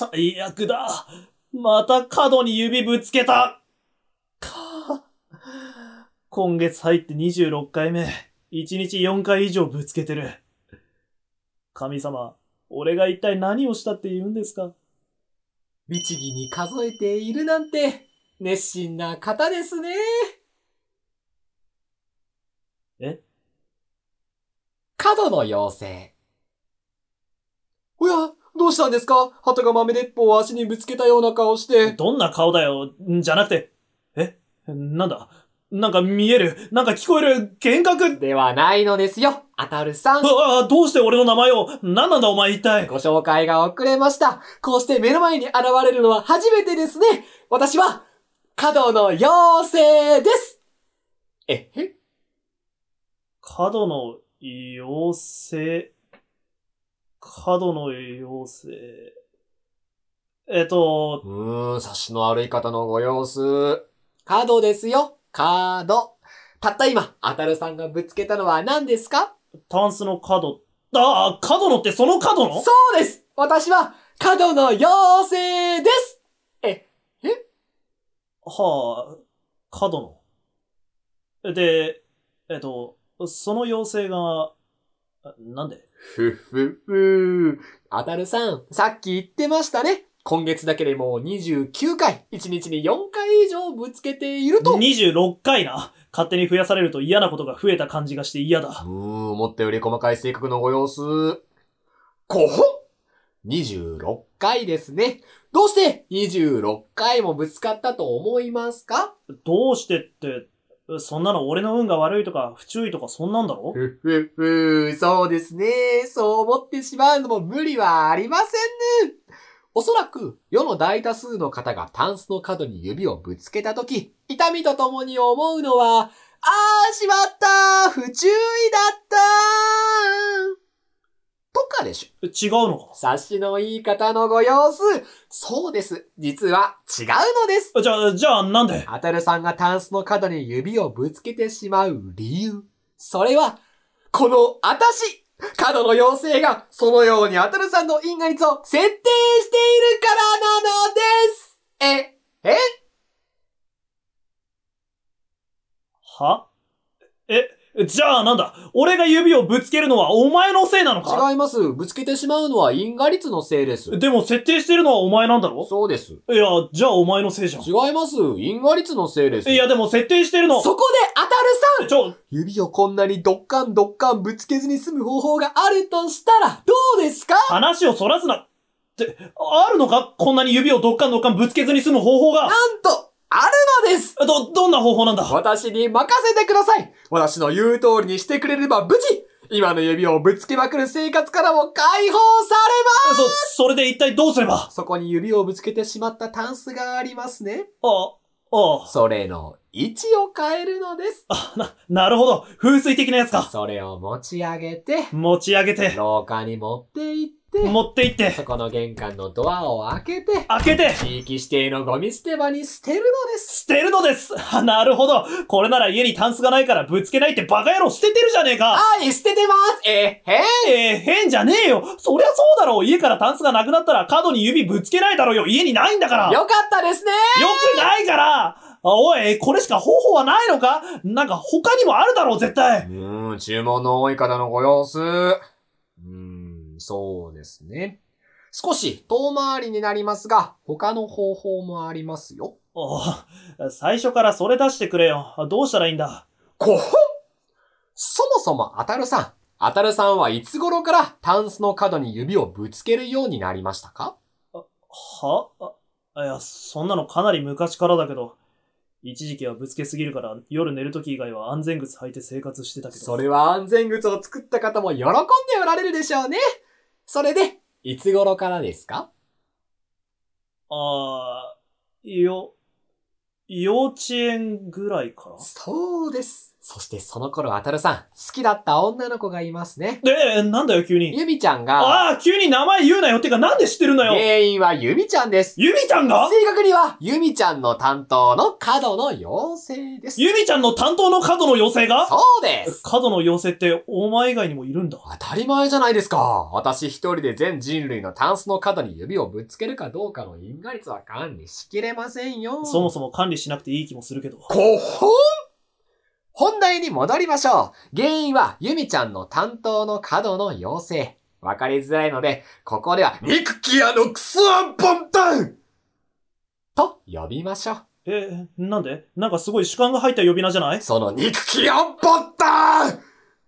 最悪だ。また角に指ぶつけた。か。今月入って26回目。1日4回以上ぶつけてる。神様、俺が一体何をしたって言うんですか？律儀に数えているなんて、熱心な方ですね。え？角の妖精。おや、どうしたんですか？鳩が豆鉄砲を足にぶつけたような顔して。どんな顔だよ、んじゃなくて。え？なんだ？なんか見える？なんか聞こえる？幻覚？ではないのですよ、あたるさん。ああ、どうして俺の名前を？何なんだお前一体？ご紹介が遅れました。こうして目の前に現れるのは初めてですね。私は、角の妖精です。え？へ角の妖精？角の妖精。えっと、うーん、察しの悪い方のご様子。角ですよ、角。たった今、あたるさんがぶつけたのは何ですか？タンスの角。ああ、角のってその角の？そうです私は、角の妖精ですえ、はあ、角の。で、えっと、その妖精が、あなんで？ふふふあたるさん、さっき言ってましたね。今月だけでもう29回、1日に4回以上ぶつけていると。?26 回な。勝手に増やされると嫌なことが増えた感じがして嫌だ。うーん、思ったより細かい性格のご様子。こほ !26 回ですね。どうして26回もぶつかったと思いますか？どうしてって、そんなの俺の運が悪いとか不注意とかそんなんだろ？ふふふ、そうですね。そう思ってしまうのも無理はありませんね。おそらく、世の大多数の方がタンスの角に指をぶつけたとき、痛みとともに思うのは、あーしまった不注意だったとかでしょ。違うのか察しのいい方のご様子。そうです。実は違うのです。じゃあ、じゃあなんで？あたるさんがタンスの角に指をぶつけてしまう理由。それは、このあたし角の妖精が、そのようにあたるさんの因果率を設定しているからなのですえ、え？は？え、じゃあなんだ?俺が指をぶつけるのはお前のせいなのか?違います。ぶつけてしまうのは因果率のせいです。でも設定してるのはお前なんだろ?そうです。いや、じゃあお前のせいじゃん。違います。因果率のせいです。いや、でも設定してるの。そこであたるさんちょ、指をこんなにドッカンドッカンぶつけずに済む方法があるとしたら、どうですか?話をそらすな。って、あるのか?こんなに指をどっかんどっかんぶつけずに済む方法が。なんと、ど、どんな方法なんだ？私に任せてください私の言う通りにしてくれれば無事今の指をぶつけまくる生活からも解放されまそ、それで一体どうすれば？すそこに指をぶつけてしまったタンスがありますね。あ、あそれの位置を変えるのです。あ、な、なるほど。風水的なやつか。それを持ち上げて、持ち上げて、廊下に持って行って、持って行って、そこの玄関のドアを開けて、開けて、地域指定のゴミ捨て場に捨てるのです。捨てるのです。あ なるほど。これなら家にタンスがないからぶつけないってバカ野郎捨ててるじゃねえか。はい、捨ててますえへんえー、変じゃねえよ。そりゃそうだろう。家からタンスがなくなったら角に指ぶつけないだろうよ。家にないんだから。よよかったですねくないから。あおい、これしか方法はないのか？なんか他にもあるだろう、絶対。うーん、注文の多い方のご様子。うーん、そうですね。少し遠回りになりますが、他の方法もありますよ。お最初からそれ出してくれよ。どうしたらいいんだ？こほんそもそもあたるさん。あたるさんはいつ頃からタンスの角に指をぶつけるようになりましたか？は？あいや、そんなのかなり昔からだけど。一時期はぶつけすぎるから夜寝る時以外は安全靴履いて生活してたけど。それは安全靴を作った方も喜んでおられるでしょうね。それで、いつ頃からですか？あー、よ、幼稚園ぐらいから？そうです。そしてその頃、あたるさん、好きだった女の子がいますね。で、なんだよ、急に。ちゃんが、ああ、急に名前言うなよ。てか、なんで知ってるのよ。原因はゆみちゃんです。ゆみちゃんが？正確には、ゆみちゃんの担当の角の妖精です。ゆみちゃんの担当の角の妖精が？そうです。角の妖精って、お前以外にもいるんだ。当たり前じゃないですか。私一人で全人類のタンスの角に指をぶつけるかどうかの因果率は管理しきれませんよ。そもそも管理しなくていい気もするけど。こほん本題に戻りましょう。原因は、ゆみちゃんの担当の角の妖精。わかりづらいので、ここでは、肉キアのクソアンポンタンと呼びましょう。え、なんで？なんかすごい主観が入った呼び名じゃない？その肉キアンポンタン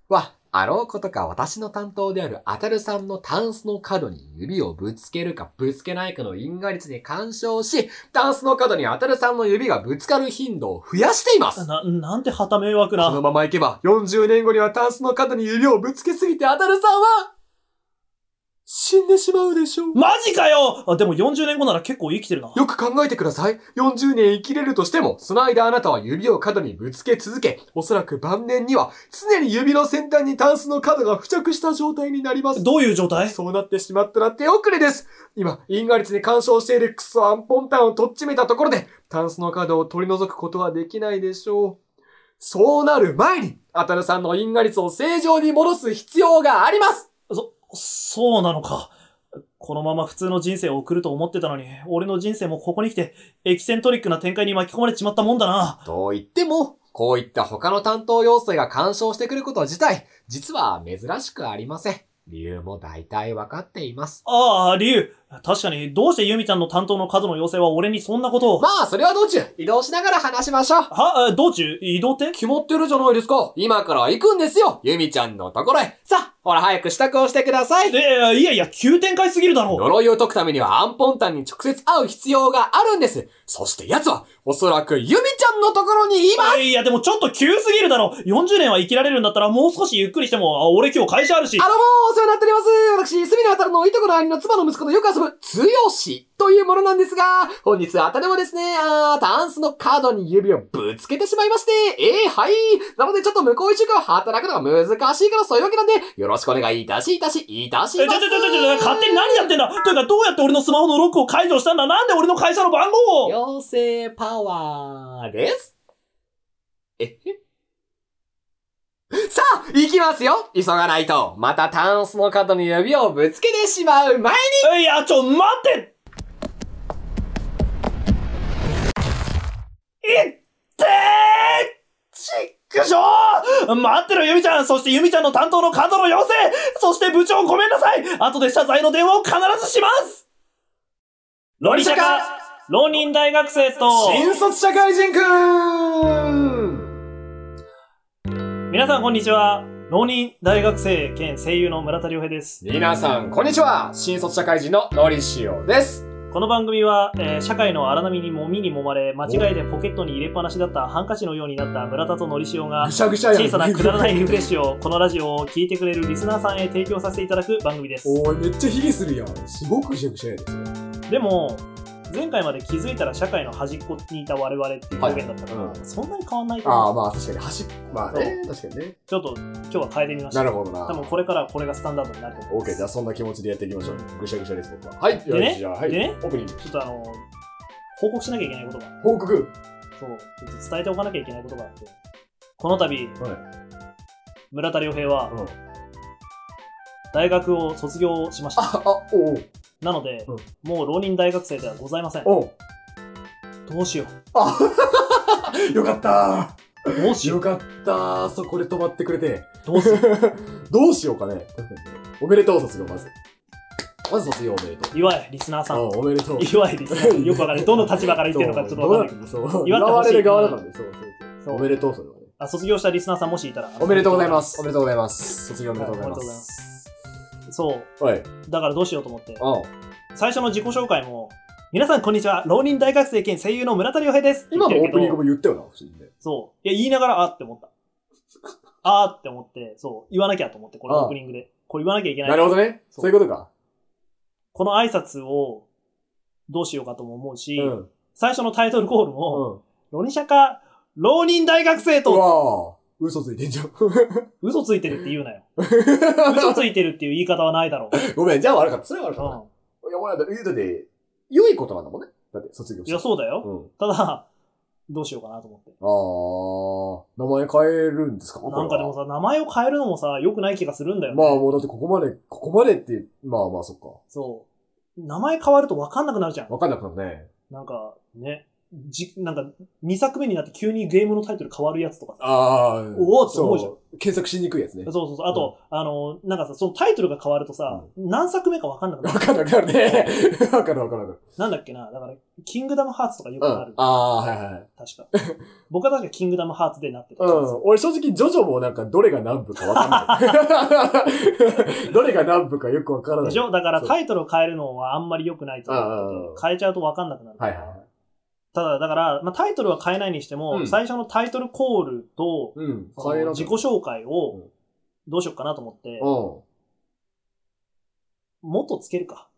は、あろうことか私の担当であるあたるさんのタンスの角に指をぶつけるかぶつけないかの因果率に干渉し、タンスの角にあたるさんの指がぶつかる頻度を増やしています。な、なんて旗迷惑このな。ままいけば、40年後にはタンスの角に指をぶつけすぎてあたるさんは、死んでしまうでしょう。マジかよあ、でも40年後なら結構生きてるな。よく考えてください。40年生きれるとしても、その間あなたは指を角にぶつけ続け、おそらく晩年には、常に指の先端にタンスの角が付着した状態になります。どういう状態？そうなってしまったら手遅れです。今、因果率に干渉しているクソアンポンタンをとっちめたところで、タンスの角を取り除くことはできないでしょう。そうなる前に、アタルさんの因果率を正常に戻す必要がありますそ、そうなのか。このまま普通の人生を送ると思ってたのに、俺の人生もここに来て、エキセントリックな展開に巻き込まれちまったもんだな。と言っても、こういった他の担当要素が干渉してくること自体、実は珍しくありません。理由も大体わかっています。ああ、理由。確かに、どうしてユミちゃんの担当の角の妖精は俺にそんなことを。まあ、それは道中、移動しながら話しましょう。は、あ道中、移動って？決まってるじゃないですか。今から行くんですよ。ユミちゃんのところへ。さあ、ほら早く支度をしてください。え、いやいや、急展開すぎるだろう。呪いを解くためにはアンポンタンに直接会う必要があるんです。そして奴は、おそらくユミちゃんのところにいますいや、でもちょっと急すぎるだろ。40年は生きられるんだったらもう少しゆっくりしても、あ俺今日会社あるしあ。のもうお世話になっております。私、隅のあたるのいとこの兄の妻の息子とよく遊ぶ、つよしというものなんですが、本日あたるもですね、あー、タンスのカードに指をぶつけてしまいまして、えー、はい。なのでちょっと向こう一週間働くのが難しいからそういうわけなんで、よろしくお願いいたし、いたし、いたし、ます。ょちょちょちょちょ、勝手に何やってんだというか、どうやって俺のスマホのロックを解除したんだなんで俺の会社の番号を妖精パワーです。えへさあ、行きますよ。急がないと、またタンスの角に指をぶつけてしまう。前にいや、ちょ、待って。いってーちっくしょ。ー待ってろ、ゆみちゃん。そしてゆみちゃんの担当の角の妖精そして部長ごめんなさい。後で謝罪の電話を必ずします。ロリシャカ浪人大学生と。新卒社会人くん皆さんこんにちは浪人大学生兼声優の村田亮平です。皆さん、こんにちは新卒社会人ののりしおですこの番組は、えー社会の荒波にもみにもまれ、間違いでポケットに入れっぱなしだったハンカチのようになった村田とのりしおがぐ、しゃぐしゃやん小さなくだらないリフレッシュをこのラジオを聞いてくれるリスナーさんへ提供させていただく番組です。おい、めっちゃヒゲするやん。すごくぐしゃぐしゃやで。でも、前回まで気づいたら社会の端っこにいた我々っていう表現だったから、はいうんそんなに変わんないとああ、思う。まあ確かに、端っまあね、確かにね。ちょっと今日は変えてみました。なるほどな。多分これからこれがスタンダードになると思います。OK、じゃあそんな気持ちでやっていきましょう。ぐしゃぐしゃです、僕は。はい、でね？じゃあ、はい。でね？オープニング。ちょっとあの、報告しなきゃいけないことが、報告。そう、ちょっと伝えておかなきゃいけないことがあって、この度、はい。村田良平はうん大学を卒業しました。あ、あ、おうなので、うんもう浪人大学生ではございません。おうどうしよあ、よかったう。どうしよう。よかったそこで止まってくれて。どうしよう。どうしようかね。おめでとう、卒業、まず。まず卒業おめでとう。祝え、リスナーさん。うん、おめでとう。祝え、リスナー。よくわかんない。どの立場から言ってるのかちょっとわかんないけど。そう、そう祝ってほしいれる側だからね。そうそうそそうう。おめでとう、それはね。あ卒業したリスナーさんもしいたら。おめでとうございます。おめでとうございます。卒業おめでとうございます。そう。はい。だからどうしようと思って。あ最初の自己紹介も、皆さんこんにちは。浪人大学生兼声優の村田良平です。今のオープニングも。も言ったよな、不思議ね。そう。いや、言いながら、あって思った。あーって思って、そう。言わなきゃと思って、これああオープニングで。これ言わなきゃいけない。なるほどね。そそうういうことか。この挨拶をどうしようかとも思うし、うん。最初のタイトルコールも、うん。ロニシャカ、浪人大学生うと、わ嘘ついてんじゃん。嘘ついてるって言うなよ。嘘ついてるっていう言い方はないだろう。ごめん、じゃあ悪かった。それは悪かった。ういや、俺だって、だって、良いことなんだもんね。だって、卒業ん。しいや、そうだよ。うん。ただ、どうしようかなと思って。あー、名前変えるんですか？なんかでもさ。さ、名前を変えるのもさ、良くない気がするんだよね。まあもうだってここまで、ここまでって、まあまあそっか。そう。名前変わると分かんなくなるじゃん。わかんなくなるね。なんか、ね。じ、なんか、2作目になって急にゲームのタイトル変わるやつとかさ。あー。おおって思うじゃん検索しにくいやつね。そうそうそう。あと、あの、なんかさ、そのタイトルが変わるとさ、何作目か分かんなくなわる。かんなくなるね。わかるわかるわかる。なんだっけな。だから、キングダムハーツとかよくうん。ある。あー、はいはいはい。確か。僕は確かキングダムハーツでなってた。うん。俺正直、ジョジョもなんかどれが何部かわかんない。どれが何部かよくわからない。でしょ？だからタイトルを変えるのはあんまり良くないと思う変えちゃうと分かんなくなるはいはい。ただ、だから、まあ、タイトルは変えないにしても、うん最初のタイトルコールと、うん。その変えな自己紹介うをん、どうしようかなと思って、うん。元つけるか。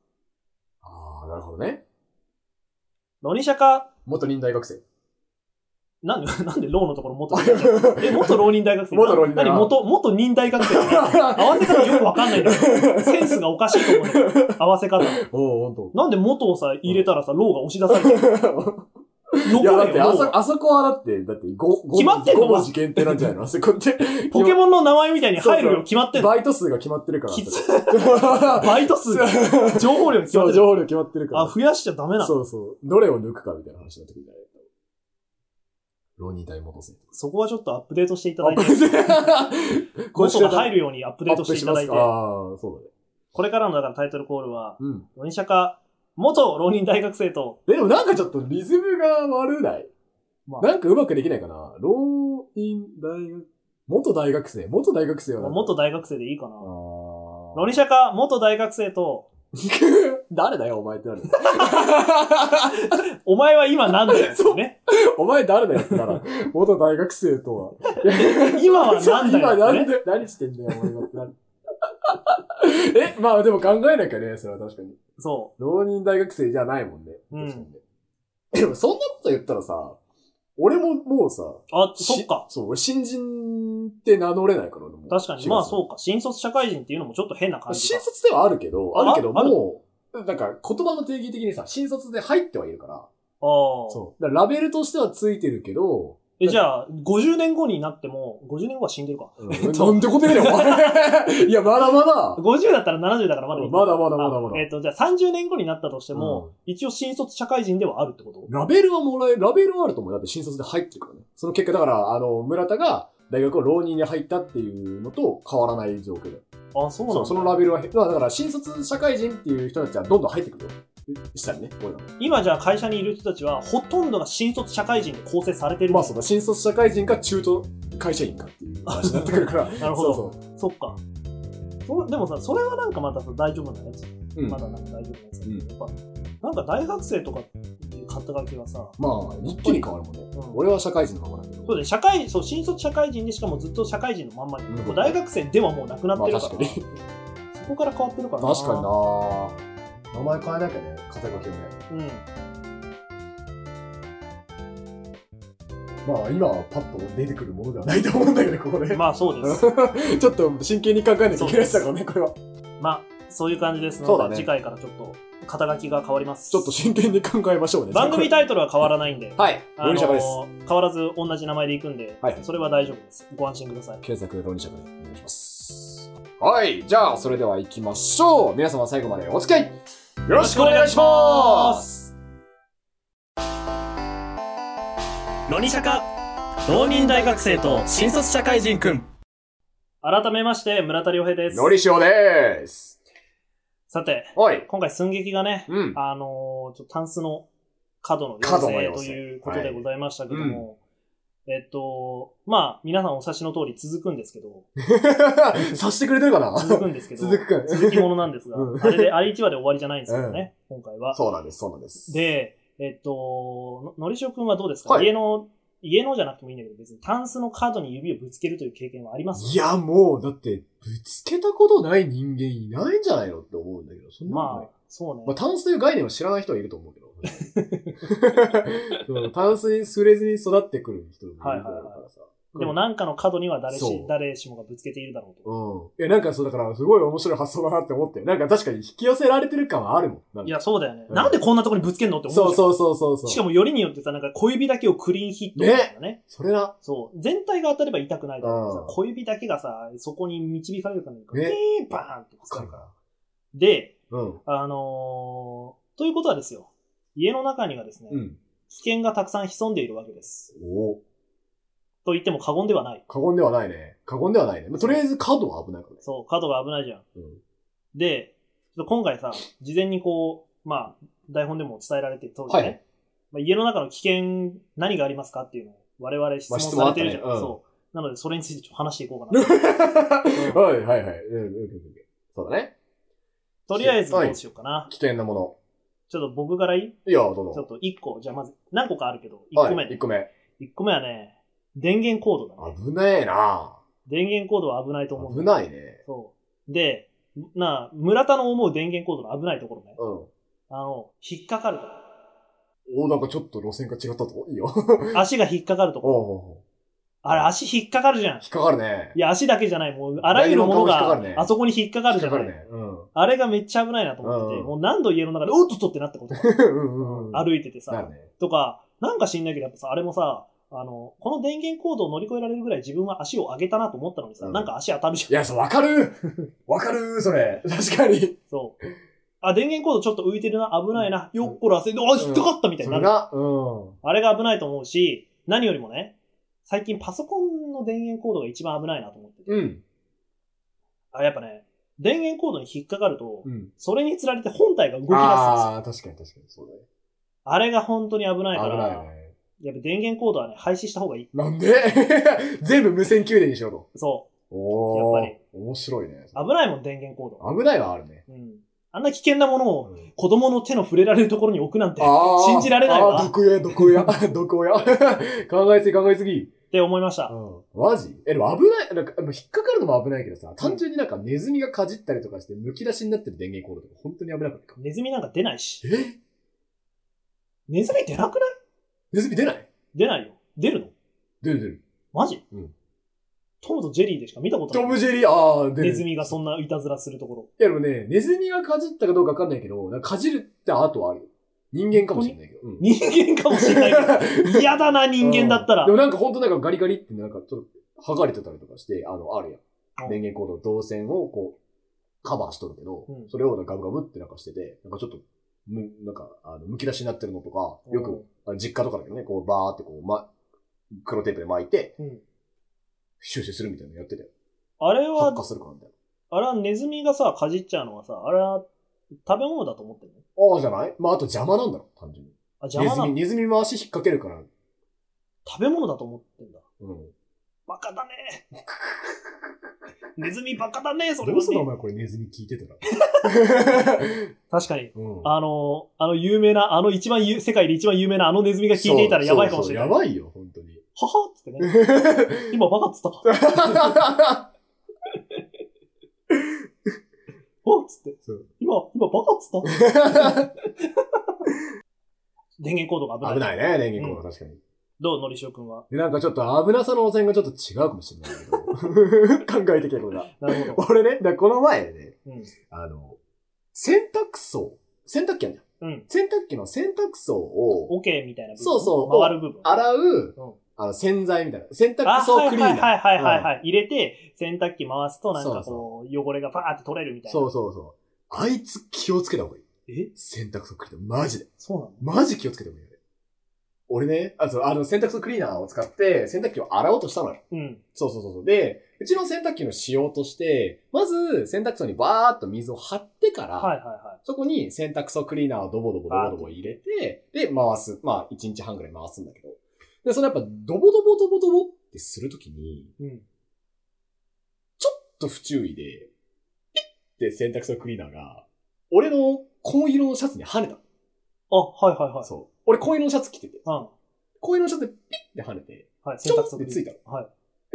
ああ、なるほどね。ロニシャか、元任大学生。なんで、なんでローのところ元つけるえ、元浪人大学生？元浪人大学何？元、元任大学生？合わせ方よくわかんないんだけど、センスがおかしいと思う。合わせ方。おお、ほんと。なんで元をさ、入れたらさ、ローが押し出されちゃう。いや、だって、あそ、あそこはだって、だって、5、決まってんの5文字限定なんじゃないの？あそこって。ポケモンの名前みたいに入るよ、決まってんの？バイト数が決まってるから。きつあそこ バイト数が、情報量決そう、まってる。情報量決まってるから。あ、増やしちゃダメなの？そうそう。どれを抜くかみたいな話になってくるんじゃない浪人大元生。そこはちょっとアップデートしていただいて、こ元が入るようにアップデートしていただいて、ああ、そうだね。これからのだからタイトルコールは、うん。ロニシャか、元浪人大学生と、でもなんかちょっとリズムが悪ない？まあ、なんかうまくできないかな？浪人大学、元大学生？元大学生は元大学生でいいかな。あロニシャか、元大学生と、ー 誰だよ、お前ってなる。お前は今なんだよね。お前誰だよってなら、元大学生とは。今はなんだよ今なん。で、何してんだよ、お前はってなる。え、まあでも考えなきゃね、それは確かに。そ浪人大学生じゃないもんね。うん確かにね。でもそんなこと言ったらさ、俺ももうさ、う。あ、そっか。そう、俺新人って名乗れないから、俺も確かに。まあそうか。新卒社会人っていうのもちょっと変な感じ新か。卒ではあるけど、ある？けど、あある？もう、なんか言葉の定義的にさ、新卒で入ってはいるから、ああ。そう。だからラベルとしてはついてるけど、え、じゃあ、50年後になっても、50年後は死んでるか。うんなんてこと言うねん、お前。いや、まだまだ。50だったら70だからまだいい。まだまだまだまだあえっ、と、じゃあ30年後になったとしても、一応新卒社会人ではあるってこと？ラベルはもらえる、ラベルはあると思う。だって新卒で入ってるからね。その結果、だから、あの、村田が大学を浪人に入ったっていうのと変わらない状況で。あ、そうなんだ。そのラベルは、まあだから新卒社会人っていう人たちはどんどん入ってくるよ。したりね、こういうの。今じゃあ会社にいる人たちは、ほとんどが新卒社会人で構成されてるまあそうだ、新卒社会人か中途会社員かっていう 話になってくるから。なるほどそうそっか。そでもさ、それはなんかまたさ、大丈夫なやつ。そう。うんまだなんか大丈夫なやつだけど、うんやっぱ、なんか大学生とかっていう肩書きはさ、まあ、一気に変わるもんね。うん俺は社会人のままだけど。そうで、社会、そう、新卒社会人でしかもずっと社会人のまんまに、うん大学生ではもうなくなってるから、まあ確かそこから変わってるから確かにな名前変えなきゃね、肩書きをね。うん。まあ、今はパッと出てくるものではないと思うんだけど、ここで。まあそうです。ちょっと真剣に考えなきゃいけないだからね、これは。まあ、そういう感じですので、そうだね次回からちょっと肩書きが変わります。ちょっと真剣に考えましょうね。番組イタイトルは変わらないんで、はい。あのロニシャカです。変わらず同じ名前でいくんで、はいそれは大丈夫です。ご安心ください。検索ロニシャカでお願いします。はい。じゃあ、それでは行きましょう。皆様最後までお付き合いよろしくお願いします。ロニシャカ浪人大学生と新卒社会人くん。改めまして村田良平です。のりしおです。さて、はい。今回寸劇がね、うん。あのーちょっとタンスの角の角の要請ということでございましたけども、えっと、まあ、皆さんお察しの通り続くんですけど、さしてくれてるかな？続くんですけど、続く。か。続きものなんですが、うん。あれで、あれ1話で終わりじゃないんですけどね、今回は。そうなんです、そうなんです。で、えっと、ののりしおくんはどうですか、はい。家の、家のじゃなくてもいいんだけど、別にタンスの角に指をぶつけるという経験はあります？いや、もう、だって、ぶつけたことない人間いないんじゃないのって思うんだけど、そんなまあ、そうね。まあ、タンスという概念を知らない人はいると思うけど。タンスに触れずに育ってくる人もいるからさ。はいはいはいでもなんかの角には誰しそう、誰しもがぶつけているだろうと。うん。いや、なんかそう、だから、すごい面白い発想だなって思って。なんか確かに引き寄せられてる感はあるもん。なんかいや、そうだよね。うんなんでこんなとこにぶつけんのって思うそうそうそうそう。しかもよりによってさ、なんか小指だけをクリーンヒットみたいなね。それな。そう。全体が当たれば痛くないだろうけどさうん小指だけがさ、そこに導かれるかのように、ねピーンバーンってぶつかるわかるかで、ら。うん。あのー、ということはですよ。家の中にはですね、うん。危険がたくさん潜んでいるわけです。おお。と言っても過言ではない。過言ではないね。過言ではないね。まあとりあえず角は危ないからね。そう、角が危ないじゃん。うん。で、ちょっと今回さ、事前にこう、まあ、台本でも伝えられてる通りね、はいまあ、家の中の危険、何がありますかっていうのを我々質問されてるじゃん。うんそう。なので、それについてちょっと話していこうかな。はいはいはい。そうだね。とりあえずどうしようかな。危険なもの。ちょっと僕からいい？いや、どうぞ。ちょっと1個、じゃあまず、何個かあるけど、1個目はい、ね。1個目。1個目はね、電源コードだね。危ねえな電源コードは危ないと思う危ないね。そう。で、なあ、村田の思う電源コードの危ないところね。うん。あの、引っかかるとこおなんかちょっと路線が違ったぞ。いいよ。ろ。足が引っかかるところ。あれ、足引っかかるじゃん。引っかかるね。いや、足だけじゃない。もう、あらゆるものがあそこに引っかか引っるじゃない。かかるね。うん。あれがめっちゃ危ないなと思ってて、うんもう何度家の中で、おっとっとってなったこと。うんうんうん。歩いててさ。ね。とか、なんか知んないけど、やっぱさ、あれもさ、あの、この電源コードを乗り越えられるぐらい自分は足を上げたなと思ったのにさ、うんなんか足当たるじゃん。いや、そう、わかる わかるそれ。確かに。そう。あ、電源コードちょっと浮いてるな、危ないな、よっこらせ、あ、引っかかったみたいになれが、うん。あれが危ないと思うし、何よりもね、最近パソコンの電源コードが一番危ないなと思ってて。うん。あ、やっぱね、電源コードに引っかかると、うん。それにつられて本体が動き出すんですよ。ああ、確かに確かに。そうだね。あれが本当に危ないか危ら、ないね。やっぱ電源コードはね、廃止した方がいい。なんで？全部無線給電にしようと。そおお。やっぱ面白いね。う。危ないもん、電源コード。危ないはあるね。うん。あんな危険なものを子供の手の触れられるところに置くなんて、信じられないわあー毒親、毒親、毒親。考えすぎ考えすぎ。て思いました。うん。マジ？え、でも危ない、なんか、引っかかるのも危ないけどさ、単純になんかネズミがかじったりとかして、剥き出しになってる電源コードとか本当に危なくないか？ネズミなんか出ないし。え？ネズミ出なくない？ネズミ出ない？出ないよ。出るの？出る出る。マジ？うんトムとジェリーでしか見たことない。トムジェリー、ああ、出る。ネズミがそんないたずらするところ。いやでもね、ネズミがかじったかどうかわかんないけど、なんかかじるって後はあるよ。人間かもしれないけど。うん人間かもしれないけど。嫌だな、人間だったらで。もなんかほんとなんかガリガリってなんかちょっと剥がれてたりとかして、あの、あるやうんん。電源コードの導線をこう、カバーしとるけど、うんそれをガブガブってなんかしてて、なんかちょっと、む、なんか、あの、剥き出しになってるのとか、よく、実家とかだけどね、こう、バーってこう、ま、黒テープで巻いて、うん修正するみたいなのやってたよ。あれは発、火するかなみたいあれはネズミがさ、かじっちゃうのはさ、あれは食べ物だと思ってるの？な。ああ、じゃない？まあ、あと邪魔なんだろ、単純に。あ、邪魔ネズミ、ネズミ回し引っ掛けるから。食べ物だと思ってんだ。うん。バカだね。ネズミバカだね、それどうすんのお。前これネズミ聞いてたら。確かに。うん。あの、あの有名な、あの一番ゆ、世界で一番有名なあのネズミが聞いていたらやばいかもしれない。そうそうやばいよ、本当に。ははっつってね。今バカっつったか。おっつってそう。今、今バカっつった？電源コードが危ない。危ないね、電源コード確かに。どう、のりしおくんは？で、なんかちょっと危なさの汚染がちょっと違うかもしれないけど。考えてけこれが。なるほど。俺ね、この前ね、うん。あの、洗濯槽、洗濯機あるじゃん。うん。洗濯機の洗濯槽をオケみたいな部分？そうそう回る部分？洗う、うんあの、洗剤みたいな。洗濯あ、槽はいクリーナー。はいはいはいはい、はい。入れて、洗濯機回すと、なんかこう、汚れがパーって取れるみたいな。そうそうそう。あいつ気をつけた方がいい。え？洗濯槽クリーナー。マジで。そうなの？マジ気をつけた方がいい。俺ね、あそうあの洗濯槽クリーナーを使って洗濯機を洗おうとしたのよ。うん。そうそうそうそう。で、うちの洗濯機の仕様として、まず洗濯槽にバーっと水を張ってから、はいはいはそこに洗濯槽クリーナーをドボドボドボドボ入れて、で、回す。まあ、1日半ぐらい回すんだけど。で、そのやっぱ、ドボドボドボドボってするときに、い。うん。ちょっと不注意で、ピッて洗濯槽クリーナーが、俺の紺色のシャツに跳ねた。あ、はいはいはい。そう。俺紺色のシャツ着てて、うん。紺色のシャツでピッて跳ねて、はい、ちょんってついたのはい。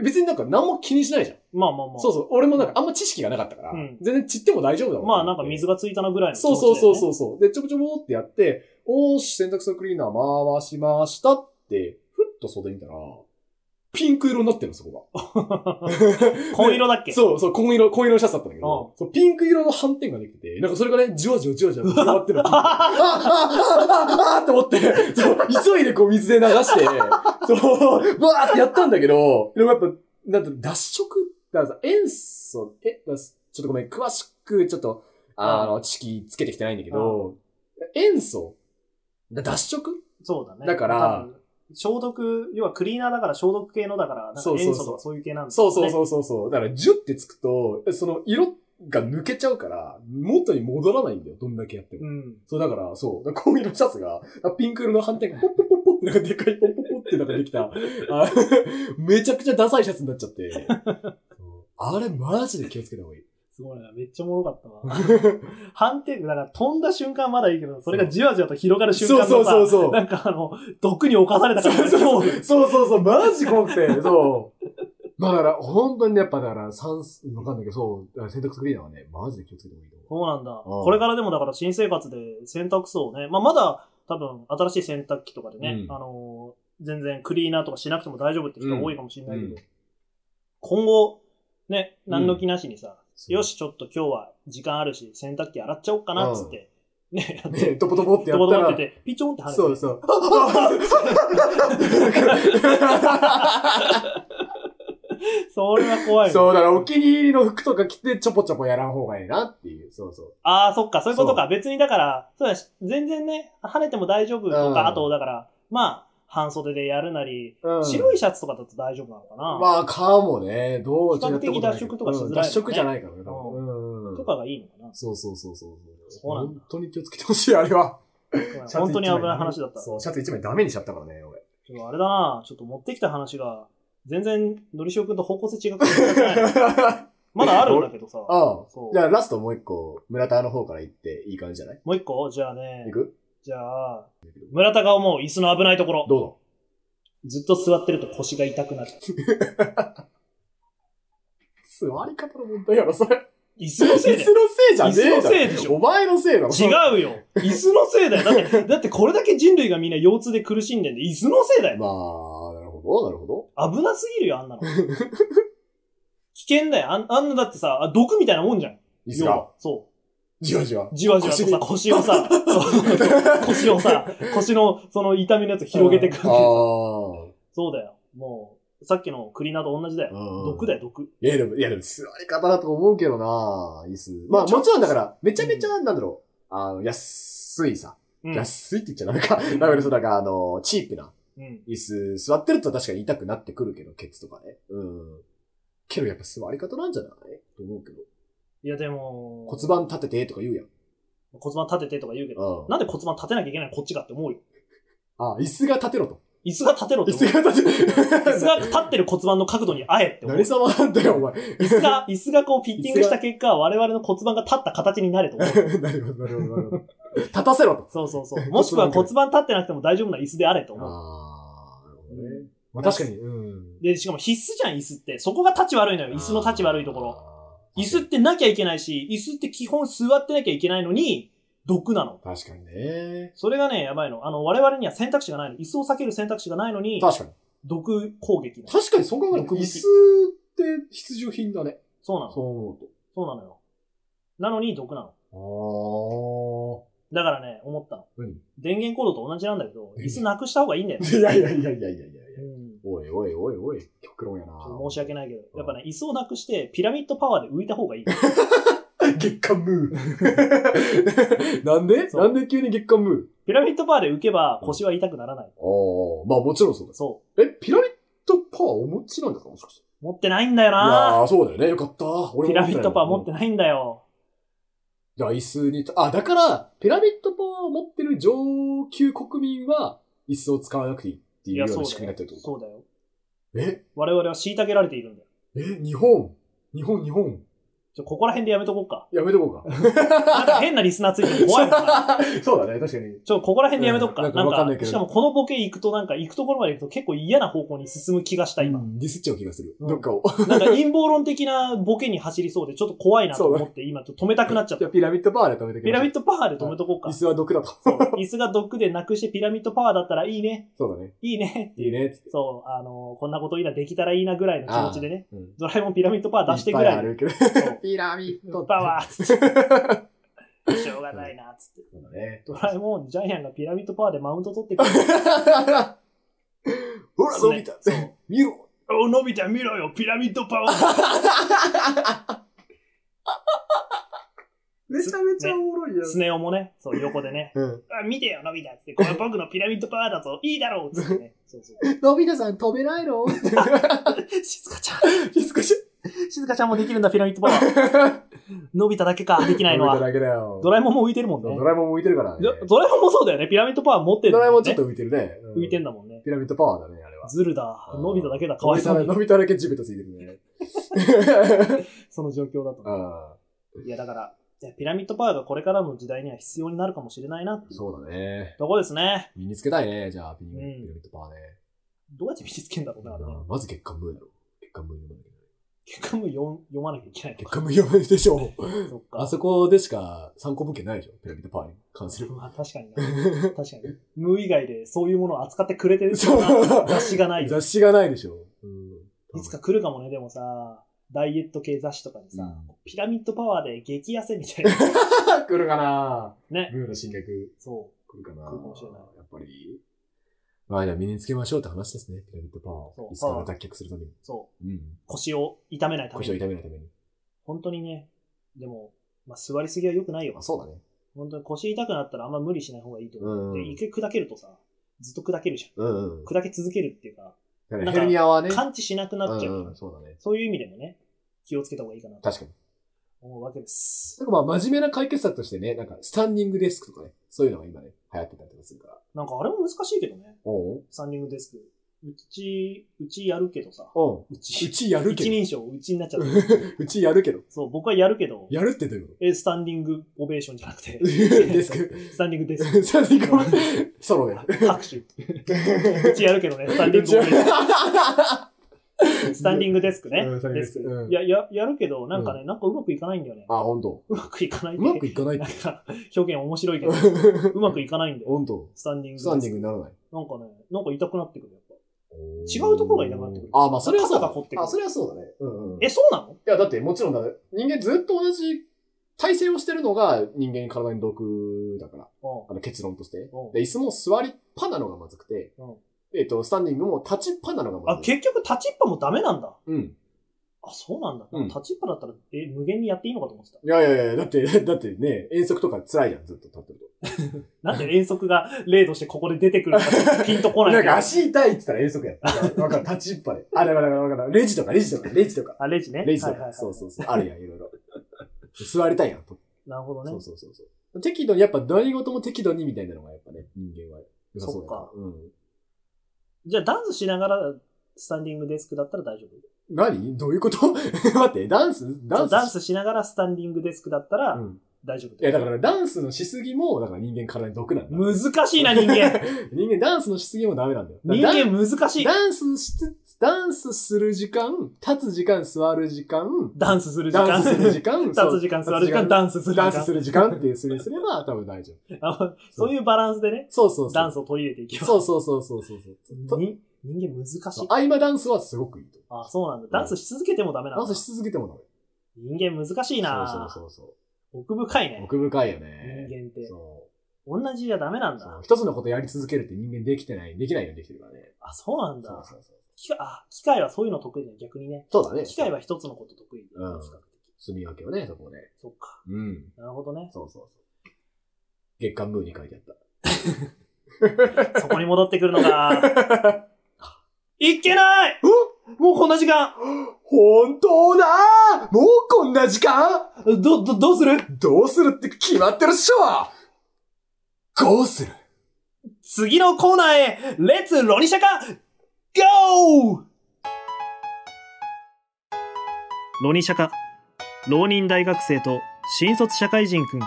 別になんか何も気にしないじゃん。まあまあまあ。そうそう。俺もなんかあんま知識がなかったから、うん全然散っても大丈夫だもん。まあなんか水がついたなぐらいの気そう持ちだよね、そうそうそうそう。で、ちょぼちょぼってやって、おーし、洗濯槽クリーナー回しましたって、ふっと袖見たら、ピンク色になってるの、そこが。紺色だっけ？そう、そう、紺色、紺色のシャツだったんだけどう、そうピンク色の斑点ができてて、なんかそれがね、じわじわじわじわ広がってるの。あ、あ、あ、あ、あ、って思って、そう、急いでこう水で流して、そう、ブワーってやったんだけど、でもやっぱ、なんと脱色だからさ、塩素、え、だちょっとごめん、詳しくちょっと、あの、知識つけてきてないんだけど、塩素だ脱色そうだね。だから消毒、要はクリーナーだから消毒系のだから、なんかそうそうそう塩素とかそういう系なんだそうそうそうそうそう。だから、ジュってつくと、その色が抜けちゃうから、元に戻らないんだよ、どんだけやっても。うん。そう、だから、そう。だから紺色のシャツが、ピンク色の反対がポッポッポッポッってなんかでかいポッポッポッってなんかできた、あめちゃくちゃダサいシャツになっちゃって。あれマジで気をつけた方がいい。すごいな。めっちゃおもろかったわ。反転、だから飛んだ瞬間まだいいけど、それがじわじわと広がる瞬間そうそうそうそうなんかあの、毒に侵されたからそうそうそうそうそう、マジ怖くて、そう。まあだから、本当にねやっぱだから、酸素、わかんないけど、そう、だから洗濯クリーナーはね、マジで気をつけた方がいいと思う。そうなんだ。うんこれからでもだから新生活で洗濯槽をね、まあまだ多分新しい洗濯機とかでね、うんあのー全然クリーナーとかしなくても大丈夫って人が多いかもしれないけど、うん今後、ね、何の気なしにさ、よし、ちょっと今日は時間あるし、洗濯機洗っちゃおうかなっつって、ね、やっね、て、トポトポってやドったら、ボドボってて、ピチョンって跳ねて、そうそう。それは怖いね。そう、だからお気に入りの服とか着てちょぽちょぽやらん方がいいなっていう。そうそう。ああ、そっか、そういうことか。別にだから、そうだし、全然ね、跳ねても大丈夫とか、うんあと、だから、まあ、半袖でやるなり、うん白いシャツとかだと大丈夫なのかな、まあ、かもね。どう比較的脱色とかしづらいねうん脱色じゃないからね、多分。うんとかがいいのかな？そうそうそうそう。そうなんだ本当に気をつけてほしい、あれは。本当に危ない話だった。そう、シャツ一枚ダメにしちゃったからね、俺。ちょっとあれだなちょっと持ってきた話が、全然、のりしおくんと方向性違くて まだあるんだけどさ。ああそう。じゃあラストもう一個、村田の方から行っていい感じじゃない？もう一個？じゃあね行、く？じゃあ、村田が思う椅子の危ないところ。どうぞ。ずっと座ってると腰が痛くなる。座り方の問題やろ、それ。椅子のせい椅だ子のよ。せいじゃねえ。椅子のせいでしょお前のせいだろ。違うよ。椅子のせいだよ。だって、だってこれだけ人類がみんな腰痛で苦しんでんで、椅子のせいだよ。まあ、なるほど、なるほど。危なすぎるよ、あんなの。危険だよ。あんあんなだってさ、あ毒みたいなもんじゃん。椅子が。そじわじわう。。じわじわとさ、腰をさ、腰をさ、腰のその痛みのやつ広げてくる。そうだよ。もう、さっきのクリーナーと同じだよ。うん毒だよ、毒。いや、でも、いや、でも、座り方だと思うけどな椅子。まあ、もちろんだから、めちゃめちゃ、なんだろう、あの、安いさ。うん。安いって言っちゃダメか。だから、そう、だから、あの、チープなうん。椅子、座ってると確かに痛くなってくるけど、ケツとかね。うん。けど、やっぱ座り方なんじゃない？と思うけど。いや、でも、骨盤立ててとか言うやん。骨盤立ててとか言うけど、うん。なんで骨盤立てなきゃいけないのこっちがって思うよ。あ、椅子が立てろと。椅子が立てろって椅思う。子が立て椅子が立ってる骨盤の角度にあえって思う何。様なんだよ、お前。椅子が、椅子がこうフィッティングした結果、我々の骨盤が立った形になれと思う。なるほど、なるほど、なるほど。立たせろと。そうそうそう。もしくは骨盤立ってなくても大丈夫な椅子であれと思う。ああ、なるほどね。まあ確かに。うん。で、しかも必須じゃん、椅子って。そこが立ち悪いのよ、椅子の立ち悪いところ。ろ椅子ってなきゃいけないし、椅子って基本座ってなきゃいけないのに、毒なの。確かにね。それがね、やばいの。あの、我々には選択肢がないの。椅子を避ける選択肢がないのに、確かに。毒攻撃なの。確かにそう考えると、毒椅子って必需品だね。そうなの。そう思うと。そうなのよ。なのに毒なの。あだからね、思ったの。電源コードと同じなんだけど、何？椅子なくした方がいいんだよ。いやいやいやいやいやいや。うんおいおいおいおい、極論やな。申し訳ないけど、やっぱね、椅子をなくして、ピラミッドパワーで浮いた方がいい。月刊ムー。なんで？なんで急に月刊ムー？ピラミッドパワーで浮けば腰は痛くならない。ああ、まあもちろんそうだ。そえ、ピラミッドパワーお持ちなんですか？もしかして。う。持ってないんだよいやそうだよね。よかった。俺ピラミッドパワー持ってない。ないんだよ。じゃあ椅子に、あ、だから、ピラミッドパワーを持ってる上級国民は、椅子を使わなくていいっていうような仕組みになってるとそうだよ。え？我々は虐げられているんだよ。え、日本？日本、日本？ちょ、ここら辺でやめとこうか。やめとこうか。なんか変なリスナーついてる怖いもんな。そうだね、確かに。ちょ、ここら辺でやめとくか。うんななんんかんしかもこのボケ行くとなんか行くところまで行くと結構嫌な方向に進む気がした、今。ディスっちゃう気がする。うんどっかを。なんか陰謀論的なボケに走りそうでちょっと怖いなと思って今ちょっと止めたくなっちゃっじゃた。あピラミッドパワーで止めてピラミッドドパワーで止めとこうか椅。子は毒だと。椅子が毒でなくしてピラミッドパワーだったらいいね。そうだね。いいね。いいね。そう、あのこんなこといいな、できたらいいなぐらいの気持ちでね。うん。ドラえもんピラミッドパワー出してぐらいの。っぱあるけど。ピラミッドパワーっつって。しょうがないな、つって。そうだね。ドラえもん、ジャイアンがピラミッドパワーでマウント取ってくる。ほら、伸びた。そう。見ろ。お、のび太見ろよ、ピラミッドパワー。めちゃめちゃおもろいやスネ夫もね、そう、横でね。うん。あ見てよ、のび太っつって。これ僕のピラミッドパワーだぞ。いいだろうっつってね。そうそう。のび太さん飛べないの？静香ちゃん。静かし静香ちゃんもできるんだ、ピラミッドパワー。のび太だけか、できないのは。のび太だけだよ。ドラえもんも浮いてるもんねド。ラえもんも浮いてるからね。ドドラえもんもそうだよね。ピラミッドパワー持ってる、ドラえもんちょっと浮いてるね。浮いてんだ。だもんね。ピラミッドパワーだね、あれは。ズルだ。うんのび太だけだ。かわいそうにのび。太だけ地べたついてるね。その状況だと。あいや、だから、ピラミッドパワーがこれからの時代には必要になるかもしれないなっていうそうだね。とこですね。身につけたいね、じゃあ、ピラミうんッドパワーね。どうやって身につけんだろうね、あれね。まず月刊ムーだろ。月刊ムー読まなきゃいけない。結果も読読まなきゃいけないのか。月刊ムー読まないでしょ。そっか。あそこでしか参考文献ないでしょ、ピラミッドパワーに関する。まあ確かにな。確かに。ムー以外でそういうものを扱ってくれてるそう雑誌がないよ。雑誌がないでしょ。うん。いつか来るかもね、でもさ、ダイエット系雑誌とかにさ、うんピラミッドパワーで激痩せみたいな。来るかなね。ムーの侵略そ来るかな来るかもしれないやっぱり。まあ、じゃあ身につけましょうって話ですね、ピラミッドパワーそうを。いつから脱却するために。う、そう。うん。腰を痛めないため腰をに。痛めないために。本当にね、でも、まあ、座りすぎは良くないよあ、。そうだね。本当に腰痛くなったらあんま無理しない方がいいと思う。うんで、一回砕けるとさ、ずっと砕けるじゃん。うんうん。砕け続けるっていうか、ヘルニアはね。感知しなくなっちゃう。うんうん、そうだね。そういう意味でもね、気をつけた方がいいかなと確かに。思うわけです。なんかまあ真面目な解決策としてね、なんかスタンディングデスクとかね、そういうのが今ね、流行ってたりとかするから。なんかあれも難しいけどね、おうスタンディングデスク。うち、うちやるけどさ、おううち、うちやるけど。一人称うちになっちゃって。うちやるけど。そう、僕はやるけど、やるってどういうこえ、スタンディングオベーションじゃなくて、とデスク。スタンディングデスク。スタンディングソロで。拍手。うちやるけどね、スタンディングオベーション。スタンディングデスクねうんスタン。ディングデデスク。いや、や、やるけど、なんかね、なんかうまくいかないんだよね。あ、ほんと。うまくいかないっうまくて。いかないってなん。か、表現面白いけど、うまくいかないんだよ。ほんと。スタンディングスタンディン。グにならない。なんかね、なんか痛くなってくる、やっぱ。違うところが痛くなってくるあ、まあそれはそうだ。あ、それはそうだね。うんうん。いえ、そうなの？や、だってもちろんだ、人間ずっと同じ体勢をしてるのが人間に体に毒だから。うあの結論としてうん。で、椅子も座りっぱなのがまずくてうん、えっと、スタンディングも立ちっぱなのがまあ。結局立ちっぱもダメなんだ。うん。あ、そうなんだ。うん立ちっぱだったら、え、無限にやっていいのかと思ってた。いやいやいや、だって、だってね、遠足とか辛いじゃん、ずっと立ってる なんで遠足が例としてここで出てくるのか ピンとこと。ないけど。なんか足痛いって言ったら遠足や。わかる、立ちっぱで。あ、だから、だから、レジとか、レジとか、レジとか。あ、レジね。レジとか、はいはいはいそうそうそう。あるやん、いろいろ。座りたいやん、と。なるほどねそう。そうそうそう。適度に、やっぱ何事も適度にみたいなのがやっぱね、人間は良さそうやから。うん。じゃあダンスしながらスタンディングデスクだったら大丈夫何？どういうこと？待って、ダンス？ダンスダンスしながらスタンディングデスクだったらうん。大丈夫。いや、だからダンスのしすぎも、だから人間体に毒なんだ。難しいな、人間。人間ダンスのしすぎもダメなんだよ。人間難しい。ダンスしダンスする時間、立つ時間、座る時間、ダンスする時間。ダンスする時間、立つ時間、座る時間、ダンスする時間。ダンスする時間っていうするすれば多分大丈夫。あそういうバランスでね、そうそうそう。ダンスを取り入れていきます。そうそうそうそうそうそう。に人間難しい。合間ダンスはすごくいいと。あ、そうなんだ。ダンスし続けてもダメなんだ。ダンスし続けてもダメ。人間難しいなそうそうそう奥深いそう。ね。奥深いよ人ね。間って。そ同じじゃダメなんう。そうだ。一つのことやり続けるって人間できてない、できないようにできてるからね。あ、そうなんだ。そうそうそう。機械あ、機械はそういうの得意だよ、逆にね。そうだね。機械は一つのこと得意うん。住み分けをね、そこね。そっか。うん。なるほどね。そうそうそう。月刊ムーに書いてあった。そこに戻ってくるのが、いけないもうこんな時間？本当だもうこんな時間？ど、ど、どうする？どうするって決まってるっしょこうする次のコーナーへ、レッツロニシャカゴーロニシャカ、浪人大学生と新卒社会人くん。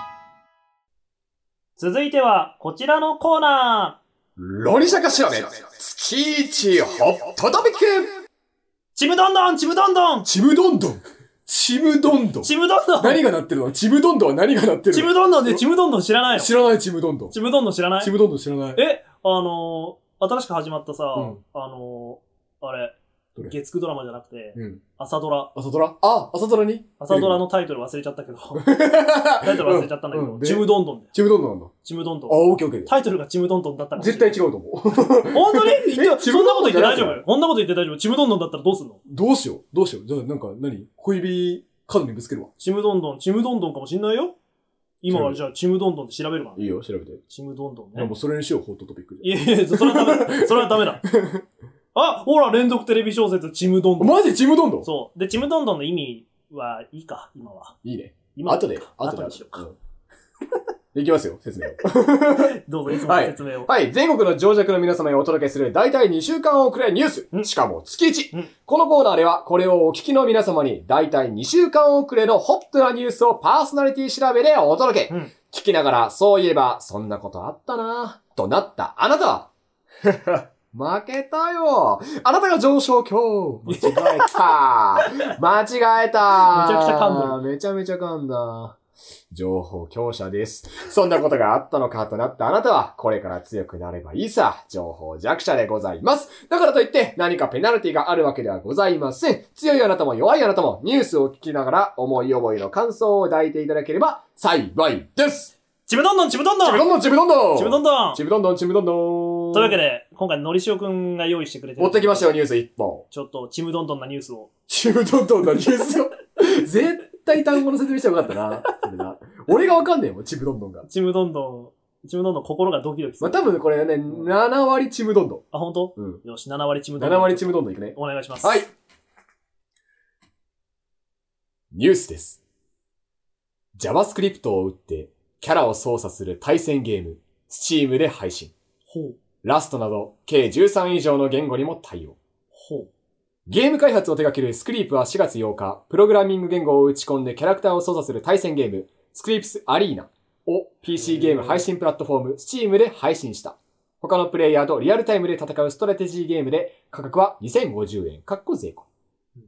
続いては、こちらのコーナロニシャカシラメ、月一ホットトピック。ーちむどんどんちむどんどん。ちむどんどん。ちむどんどん。ちむどんどん。何が鳴ってるの？ちむどんどんは何が鳴ってるの？ちむどんどんでちむどんどん知らないの知らないちむどんどん。ちむどんどん知らないちむどんどん知らない。え、あのー、新しく始まったさ、うん。あのー、あれどれ、月9ドラマじゃなくて、うん。朝ドラ。朝ドラ？あ、朝ドラに？朝ドラのタイトル忘れちゃったけど、タ タイトル忘れちゃったんだけど、でちむどんどんで。ちむどんどんなんだ。あ、ちむどんどん。オッケーオッケー。タイトルがちむどんどんだったら絶対違うと思う。本当に？言ってえちむそんなこと言って大丈ちむどんどんじゃない夫？こんなこと言って大丈夫？ちむどんどんだったらどうすんの？どうしよう？どうしよう？じゃあなんか何？小指角にぶつけるわ。ちむどんどん、ちむどんどんかもしんないよ今はじゃあ、ちむどんどんで調べるわ。いいよ、調べて。ちむどんどんねもう。それにしよう、ホットトピックで。いやいや、それはダメ。それはダメだ。あ、ほら、連続テレビ小説、ちむどんどん。マジちむどんどん？そう。で、ちむどんどんの意味はいいか、今は。いいね。今は後で、後で。後でしようか。うんいきますよ、説明を。どうぞ、いつもの説明を。はい、全国の情弱の皆様にお届けする大体2週間遅れニュース。うんしかも月1、うんこのコーナーでは、これをお聞きの皆様に大体2週間遅れのホットなニュースをパーソナリティ調べでお届け。うん聞きながら、そういえば、そんなことあったなぁとなったあなたは、負けたよ。あなたが上昇今日。間違えた。間違えた。めちゃくちゃ噛んめちゃめちゃ噛んだ。情報強者です。そんなことがあったのかとなったあなたは、これから強くなればいいさ。情報弱者でございます。だからといって、何かペナルティがあるわけではございません。強いあなたも弱いあなたも、ニュースを聞きながら、思い思いの感想を抱いていただければ幸いです。ちむどんどん、ちむどんどんちむどんどん、ちむどんどんちむどんどんちむどんどん、ちむどんどんというわけで、今回、のりしおくんが用意してくれてる持ってきましたよ、ニュース一本。ちょっと、ちむどんどんなニュースを。ちむどんどんのニュースを。絶 対単語の説明したらよかったな。それな俺がわかんねえもん、ちむどんどんが。ちむどんどん、ちむどんどん心がドキドキする。まあ、多分これね、7割ちむどんどあ、本当？ん。うん。よし、7割ちむどんどん。7割ちむどんどんいくね。お願いします。はい。ニュースです。JavaScript を打って、キャラを操作する対戦ゲーム、Steam で配信。ほう、ラストなど、計13以上の言語にも対応。ほう。ゲーム開発を手掛けるスクリープは4月8日、プログラミング言語を打ち込んでキャラクターを操作する対戦ゲーム、スクリプスアリーナを PC ゲーム配信プラットフォーム Steam で配信した。他のプレイヤーとリアルタイムで戦うストラテジーゲームで価格は2050円、かっこ税込み。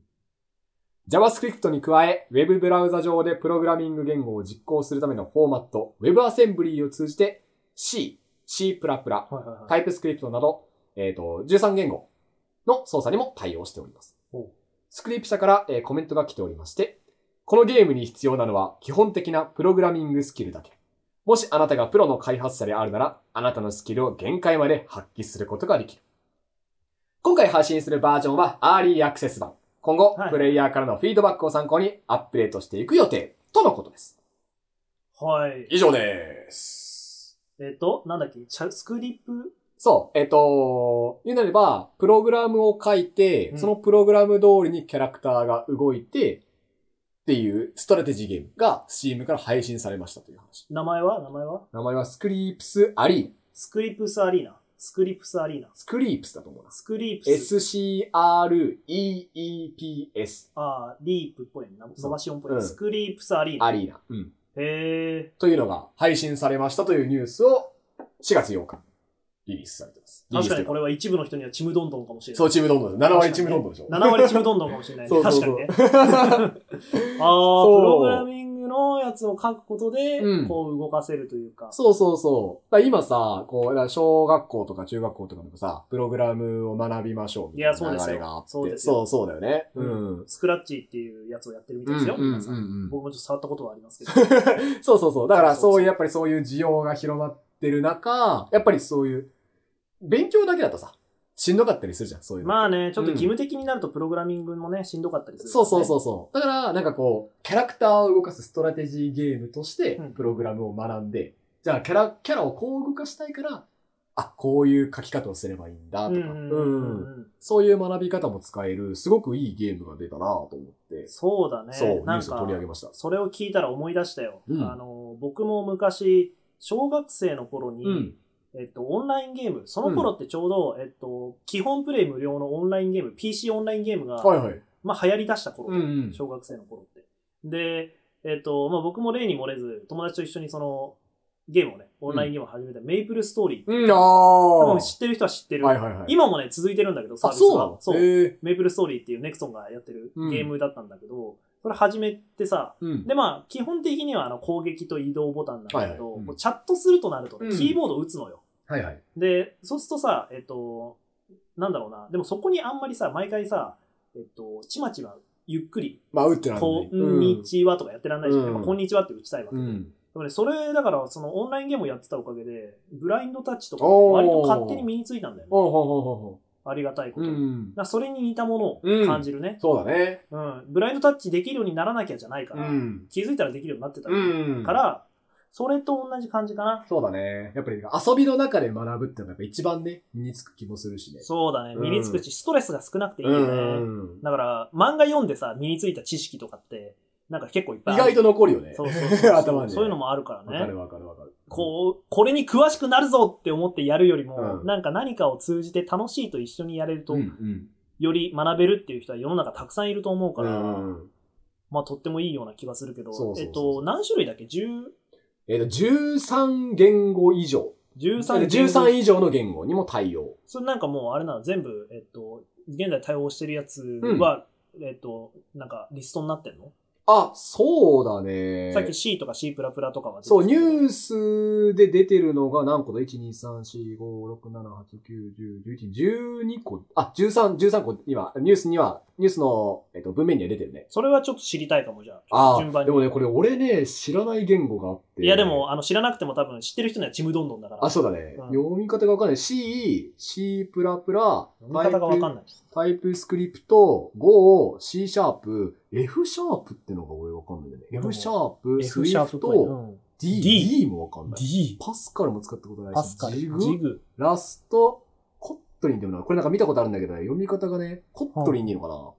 JavaScript に加え、Web ブラウザ上でプログラミング言語を実行するためのフォーマット、WebAssembly を通じて C、C++、はいはいはい。タイプスクリプトなど、えっ、と、13言語の操作にも対応しております。スクリプ社から、えーコメントが来ておりまして、このゲームに必要なのは基本的なプログラミングスキルだけ。もしあなたがプロの開発者であるなら、あなたのスキルを限界まで発揮することができる。今回配信するバージョンはアーリーアクセス版。今後、はいプレイヤーからのフィードバックを参考にアップデートしていく予定、とのことです。はい。以上です。えっと、なんだっけ、スクリプそう、えっ、と、言うなれば、プログラムを書いて、うんそのプログラム通りにキャラクターが動いて、っていうストラテジーゲームが Steam から配信されましたという話。名前は？名前は？名前はスクリープスアリーナ。スクリプスアリーナ。スクリプスアリーナ。スクリープスだと思うな。スクリプス。S-C-R-E-E-P-S。あーリープっぽいね。伸ばし音っぽいね。うんスクリプスアリーナ。アリーナ。うん。へというのが配信されましたというニュースを4月8日リリースされてます。ー。確かにこれ。れは一部の人にはちむどんどんかもしれない。そう、チームどんどんです。7割チームどんどんでしょ。7割ちむどんどんかもしれないね。そうそうそう確かにね。ああ、プログラミングのやつを書くことでうん、こう動かせるというか。そうそうそう。今さ、こう、小学校とか中学校とかでもさ、プログラムを学びましょうみたいな流れがあって。そうですよそうそうだよね。う。うんスクラッチっていうやつをやってるみたいですよ。うん僕もちょっと触ったことはありますけど。そうそうそう。だからそういう、やっぱりそういう需要が広まってる中、やっぱりそういう、勉強だけだとさ、しんどかったりするじゃん、そういうの。まあね、ちょっと義務的になるとプログラミングもね、しんどかったりする、。そうそうそううそう。だから、なんかこう、キャラクターを動かすストラテジーゲームとしてうん、プログラムを学んで、じゃあキャラ、キャラをこう動かしたいから、あ、こういう書き方をすればいいんだとか、うんうんうんうん。そういう学び方も使える、すごくいいゲームが出たなと思って、そうだね。そう、ニュースを取り上げか、ました。それを聞いたら思い出したよ。うんあの、僕も昔、小学生の頃に、うん。えっと、オンラインゲーム、その頃ってちょうど、えっと、基本プレイ無料のオンラインゲーム、PC オンラインゲームが、はいはい。まあ流行り出した頃で、うんうん小学生の頃って。で、えっ、と、まあ、僕も例に漏れず、友達と一緒にその、ゲームをね、オンラインゲームを始めた、メイプルストーリーっていう。うん、知ってる人は知ってる。はいはいはい。今もね、続いてるんだけど、サーあ、ビスは。そうメイプルストーリーっていうネクソンがやってるうんゲームだったんだけど、それ始めてさ、うん。でまあ、基本的にはあの攻撃と移動ボタンなんだけど、はいはいチャットするとなるとね、うんキーボードを打つのよ。はいはい。で、そうするとさ、えっと、なんだろうな、でもそこにあんまりさ、毎回さ、えっと、ちまちまゆっくり、まあ、打ってなんこんにちはとかやってらんないじゃん。うんやっぱこんにちはって打ちたいわけで。うん。でもね、それ、だから、そのオンラインゲームをやってたおかげで、ブラインドタッチとか、おー割と勝手に身についたんだよね。ほうほうほうほうほありがたいことう。うに。だかん。らそれに似たものを感じるね。そうだね。うん。ブラインドタッチできるようにならなきゃじゃないから、うん。気づいたらできるようになってたうん。から、それと同じ感じかな。そうだね。やっぱり遊びの中で学ぶってのがやっぱ一番ね、身につく気もするしね。そうだね。うん身につくし、ストレスが少なくていいよね。うん。だから、漫画読んでさ、身についた知識とかって、なんか結構いっぱい意。外と残るよね。そうそうそう 頭にね。そういうのもあるからわかねる。わかるわかる。こう、これに詳しくなるぞって思ってやるよりも、うんなんか何かを通じて楽しいと一緒にやれると、うんうん。より学べるっていう人は世の中たくさんいると思うから、うんまあとってもいいような気がするけど、そうそうそうえっと、何種類だっけ ?10、えっと、13言語以上。13 13以上の言語にも対応。それなんかもうあれなの、全部、えっと、現在対応してるやつは、えっと、なんかリストになってんの、あ、そうだね。さっき C とか C++ とかはそう、ニーュースで出てるのが何個だ ?1、2、3、4、5、6、7、8、9、10、11、12個。あ、13、13個、今、ニュースには、ニュースの、えっと、文面には出てるね。それはちょっと知りたいかも、じゃあ。ああ、順番に。でもね、これ俺ね、知らない言語があって。いやでも、あの、知らなくても多分知ってる人にはちむどんどんだから。あ、そうだね。うん読み方がわかんない。C、C++、読み方がわかんない。タイプスクリプト、Go、C シャープ、F シャープってのが俺わかんないんだよね。F シャープ、F シャープっぽい。う Swift、ん D、D もわかんない。D、パスカルも使ったことないし。パスカル、ジジググ。ラスト、コットリンっていうのは、これなんか見たことあるんだけどね、読み方がね、コットリンでいいのかな、は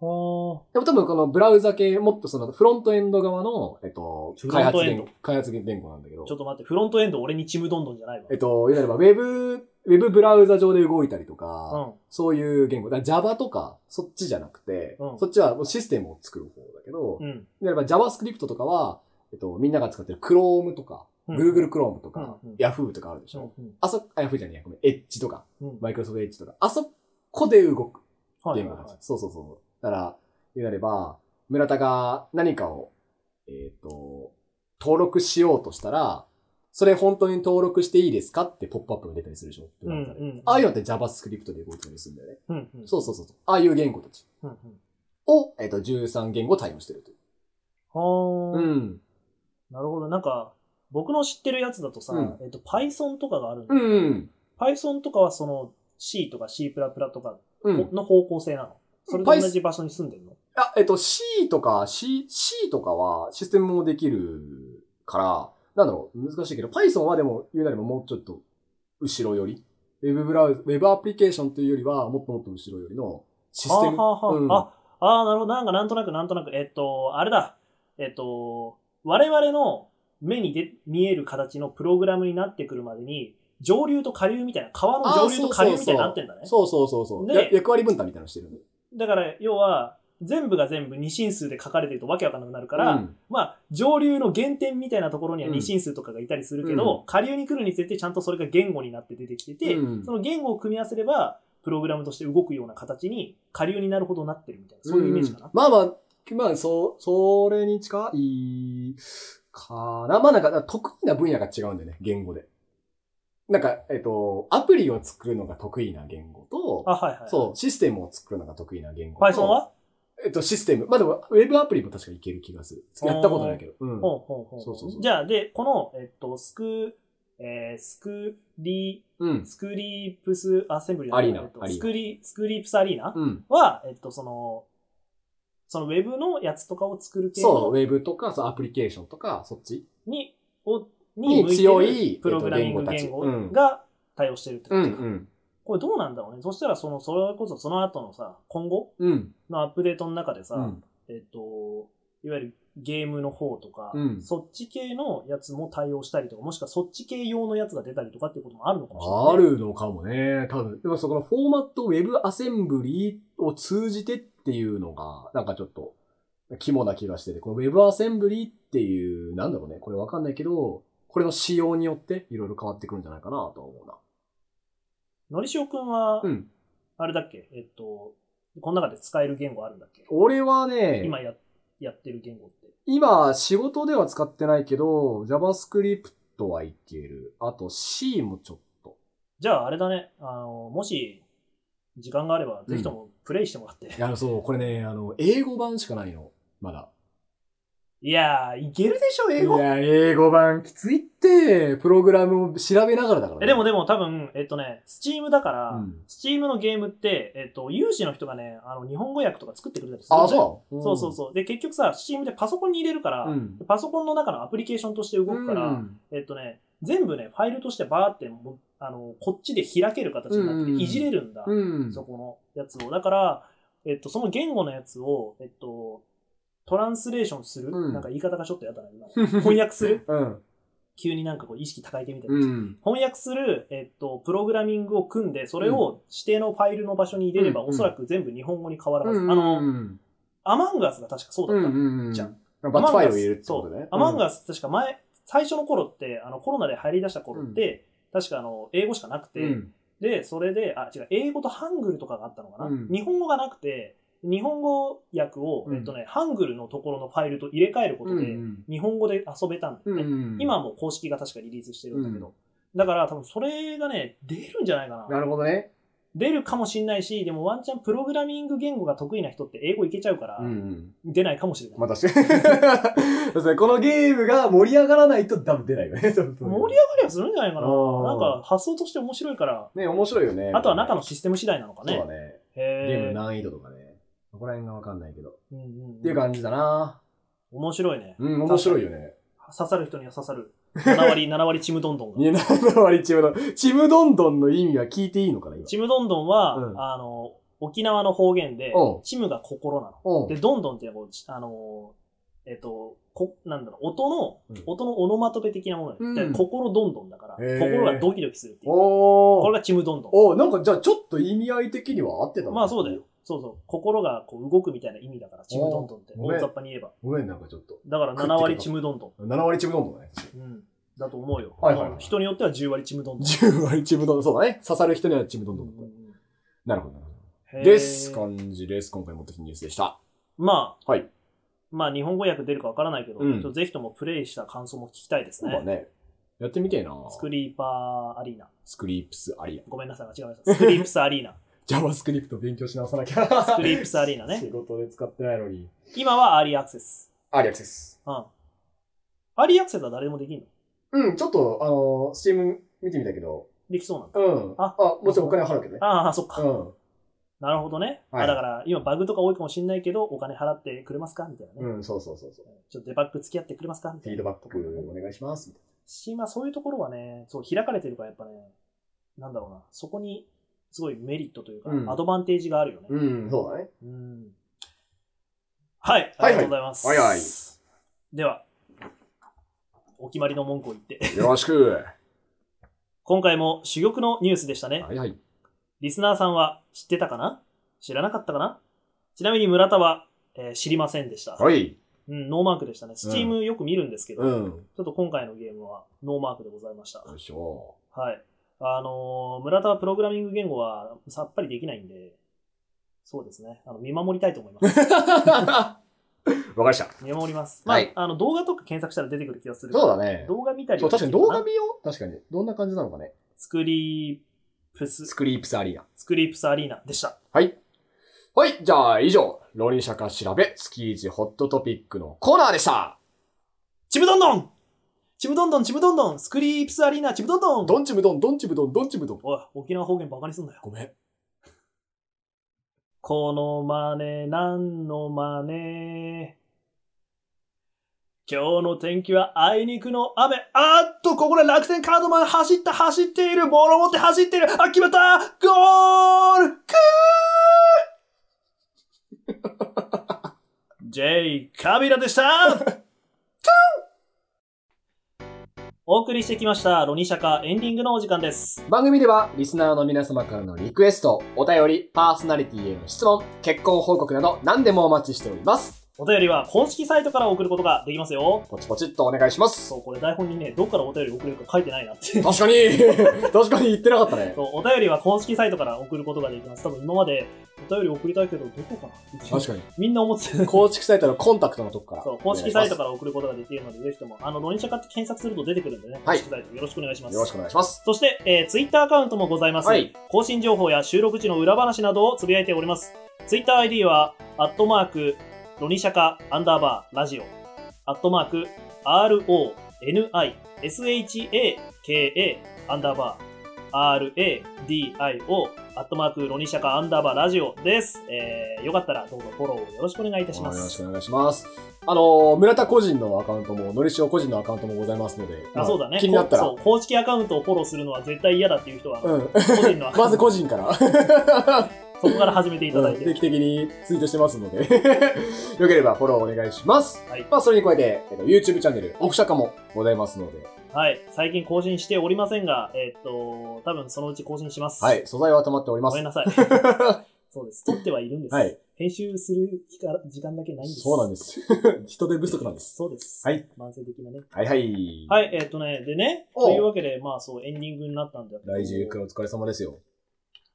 でも多分このブラウザ系、もっとそのフロントエンド側の、えっと、開発言ントエンド開発言語なんだけど。ちょっと待って、フロントエンド俺にちむどんどんじゃないわ。えっと、いわゆるウェブ、ウェブブラウザ上で動いたりとうか、ん。そういう言語。だ Java とか、そっちじゃなくて、うんそっちはもうシステムを作る方だけど、うん。であれば JavaScript とかは、えっと、みんなが使ってる Chrome とか、うん Google Chrome とか、Yahoo とかあるでしょ。うんあそ、あ、Yahoo じゃねえや、ごめん、Edge とか、うん。Microsoft Edge とか、あそこで動く言語たち。そうそうそう。だから、言うなれば、村田が何かを、えっ、と、登録しようとしたら、それ本当に登録していいですかってポップアップが出たりするでしょ。うんうんああいうのって JavaScript で動いたりするんだよね。うんうん。そうそうそう。ああいう言語たちうんうん。を、えっ、と、13言語対応してるという。はーん。なるほど。なんか、僕の知ってるやつだとさ、うんえっと、Python とかがあるんだうよん。Python とかはその C とか C++ とかうん。の方向性なの？それと同じ場所に住んでるの？あ、えっ、と、C とか C、C とかはシステムもできるから、なんだろう、難しいけど、Python はでも言うなればもうちょっと後ろより、ウェブブラウザ、ウェブアプリケーションというよりは、もっともっと後ろよりのシステム。はあはあはあうんあ、ああ、なるほど。なんかなんとなくなんとなく、えっと、あれだ。えっと、我々の目にで見える形のプログラムになってくるまでに、上流と下流みたいな、川の上流と下流みたいになってんだね。そうそうそうそう。でや役割分担みたいなのしてるね。だから、要は、全部が全部二進数で書かれてるとわけわかんなくなるから、うんまあ、上流の原点みたいなところにはうん二進数とかがいたりするけど、うん下流に来るにつれてちゃんとそれが言語になって出てきてて、うんその言語を組み合わせれば、プログラムとして動くような形に下流になるほどなってるみたいな、そういうイメージかな。うんまあまあ、まあ、そう、それに近いかな。まあなんか、得意な分野が違うんだよね、言語で。なんか、えっと、アプリを作るのが得意な言語と、あ、はいはい。そう、システムを作るのが得意な言語と。Python は？えっと、システム。まあでも、ウェブアプリも確かいける気がする。やったことないけど。うん。ほうほうほうそうそうそうじゃあ、で、この、えっと、スク、えー、スクリうん。スクリープスアセンブリアリーナえっとアリーナスクリ、スクリープスアリーナうん。は、えっと、その、そのウェブのやつとかを作る系そう、ウのェブとか、そう、アプリケーションとか、そっちに、を、に強いるプログラミングえっと言語が対応してるってことか。ん。これどうなんだろうね。そしたら、その、それこそその後のさ、今後うん。のアップデートの中でさ、うん。えっと、いわゆるゲームの方とか、うんそっち系のやつも対応したりとか、もしくはそっち系用のやつが出たりとかっていうこともあるのかもしれない。あ。るのかもね。多分。でもそこのフォーマットウェブアセンブリを通じてっていうのが、なんかちょっと、肝な気がしてて、この WebAssembly っていう、なんだろうね、これわかんないけど、これの仕様によっていろいろ変わってくるんじゃないかなと思うな。のりしおくんは、うん。あれだっけ？えっと、この中で使える言語あるんだっけ？俺はね、今ややってる言語って。今、仕事では使ってないけど、JavaScript はいける。あと C もちょっと。じゃああれだね、あの、もし、時間があれば、ぜひともプレイしてもらって。いや、そう、これね、あの、英語版しかないの。まだ。いやー、いけるでしょ、英語。いや、英語版きついって、プログラムを調べながらだから、ね。えでもでも多分、えっとね、スチームだから、うんスチームのゲームって、えっと、有志の人がね、あの、日本語訳とか作ってくれたりするあ、そう？そうそうそう。で、結局さ、スチームでパソコンに入れるから、うんパソコンの中のアプリケーションとして動くから、うんえっとね、全部ね、ファイルとしてバーっても、あの、こっちで開ける形になってて、うんいじれるんだ、うん。そこのやつを。だから、えっと、その言語のやつを、えっと、トランスレーションする、うんなんか言い方がちょっとやだな、今。翻訳する？うん。急になんかこう意識高いてみたいな。うん。翻訳する、えっと、プログラミングを組んで、それを指定のファイルの場所に入れれば、うんおそらく全部日本語に変わるはず。うん。あの、うんアマンガースが確かそうだった。うん。じゃんバッチファイルを入れるってことね。アマンガース確か前、最初の頃って、あの、コロナで入り出した頃って、確かあの、英語しかなくて、うん。で、それで、あ、違う、英語とハングルとかがあったのかな、うん日本語がなくて、日本語訳を、うんえっとね、ハングルのところのファイルと入れ替えることで、うん日本語で遊べたんだよね。うん今はもう公式が確かリリースしてるんだけど。だから多分それがね、出るんじゃないかな。なるほどね。出るかもしんないし、でもワンチャンプログラミング言語が得意な人って英語いけちゃうから、うん。出ないかもしれない。まあ確かに。そうですねこのゲームが盛り上がらないと多分出ないよね。盛り上がりはするんじゃないかな。なんか発想として面白いから、ね、面白いよね。あとは中のシステム次第なのかね。そうだね。ゲーム難易度とかね。ここら辺がわかんないけど。うんうんうんっていう感じだな。面白いね。うん、面白いよね。刺さる人には刺さる。7割、7割ちむどんどんが。いや、7割ちむどん。ちむどんどんの意味は聞いていいのかな、今。ちむどんどんは、うんあの、沖縄の方言でちむが心なの。おで、どんどんっていうあの、えっと、こ、なんだろう、音の、うん音のオノマトペ的なものよ、うんで心どんどんだから、心がドキドキするっていう。これがちむどんどん。おーなんかじゃあちょっと意味合い的には合ってたのまあそうだよ。。そうそう。心がこう動くみたいな意味だから、ちむどんどんって。大雑把に言えば。ごめん、なんかちょっと。だから7割ちむどんどん。7割ちむどんどんね。うん。だと思うよ。はいはいはい人によっては10割ちむどんどん。10割ちむどんどん。そうだね。刺さる人にはちむどんどん。なるほど。です。感じです。今回持ってきたニュースでした。まあ、はい。まあ日本語訳出るかわからないけど、うんぜひともプレイした感想も聞きたいですね。そうだね。やってみてえな。スクリーパーアリーナ。スクリープスアリア。ごめんなさい、間違えました。スクリープスアリーナ。JavaScript 勉強し直さなきゃ。スクリープスアリーナね仕。事で使ってないのに。今はアーリーアクセス。アリアクセス。うん。アーリーアクセスは誰でもできるの？うん、ちょっと、あの、 Steam見てみたけど、できそうなんだ。うん。ああ、もちろんお金払うけどね。ああ、そっか。うん。なるほどね。はいあだから、今バグとか多いかもしれないけど、お金払ってくれますかみたいなね。うん、そうそうそうそう。ちょっとデバッグ付き合ってくれますかみフィー。ドバックお願いします。みたいし、まあそういうところはね、そう、開かれてるからやっぱね、なんだろうな、そこにすごいメリットというか、うんアドバンテージがあるよね。なうん、そうだね。うん。はい、あはいりがとうございます。はいはいでは、お決まりの文句を言って、よろしく。今回も珠玉のニュースでしたね。はいはい。リスナーさんは知ってたかな？知らなかったかな？ちなみに村田は、えー知りませんでした。はい。うん、ノーマークでしたね。 Steamよく見るんですけど、うん。ちょっと今回のゲームはノーマークでございました。よいしょ。はい。あのー村田はプログラミング言語はさっぱりできないんで、そうですね。あの、見守りたいと思います。わかりました。見守ります。まあ、はいあの、動画とか検索したら出てくる気がする。そうだね。動画見たりそう、は確かに動画見よう？確かに。どんな感じなのかね。スクリープス、スクリープスアリーナ。スクリープスアリーナでした。はい。はい。じゃあ、以上、浪人社化調べ、月一ホットトピックのコーナーでした。ちむどんどんちむどんどんちむどんどんスクリープスアリーナちむどんどんドンチムドン、ドンチムドン、ドンチムドン。おい、沖縄方言バカにすんなよ。ごめん。この真似、なんの真似。今日の天気はあいにくの雨。あーっと、ここで楽天カードマン走った、走っている。ボールを持って走っている。あ、決まったゴールクー !J カビラでしたお送りしてきました、ロニシャカエンディングのお時間です。番組では、リスナーの皆様からのリクエスト、お便り、パーソナリティへの質問、結婚報告など何でもお待ちしております。お便りは公式サイトから送ることができますよ。ポチポチっとお願いします。そう、これ台本にね、どっからお便り送れるか書いてないなって。確かに 確かに言ってなかったね。そう、お便りは公式サイトから送ることができます。多分今までお便り送りたいけど、どこかな？確かに。みんな思ってた。公式サイトのコンタクトのとこから。そう、公式サイトかから送ることができるので、ぜひとも、あの、ロニシャカって検索すると出てくるんでね、公はい式サイトよろしくお願いします。よろしくお願いします。そして、えー、ツイッターアカウントもございます。はい更新情報や収録時の裏話などをつぶやいております。ツイッター ID は、アットマーク、ロニシャカ、アンダーバー、ラジオ、アットマーク、RONISHAKA、アンダーバー、RADIO、アットマーク、ロニシャカ、アンダーバー、ラジオです。えー、よかったらどうぞフォローをよろしくお願いいたします。よろしくお願いします。あのー、村田個人のアカウントも、のりしお個人のアカウントもございますので、まあ、そうだね。気になったら、こそう、公式アカウントをフォローするのは絶対嫌だっていう人は、うん。個人のアカウント まず個人から、そこから始めていただいて。定期的にツイートしてますので、よければフォローお願いします。はいまあ、それに加えて、えっと YouTube チャンネル、奥釈迦もございますので、はい。最近更新しておりませんが、えーっと、多分そのうち更新します。はい、素材は溜まっておりますごめん。なさい。そうです。撮ってはいるんです。はい。編集する時間だけないんです。そうなんです。人手不足なんです。そうです。はい。慢性的なね。はいはい。はい、えーっとね、でね、というわけで、まあそう、エンディングになったんだけど、来週お疲れ様ですよ。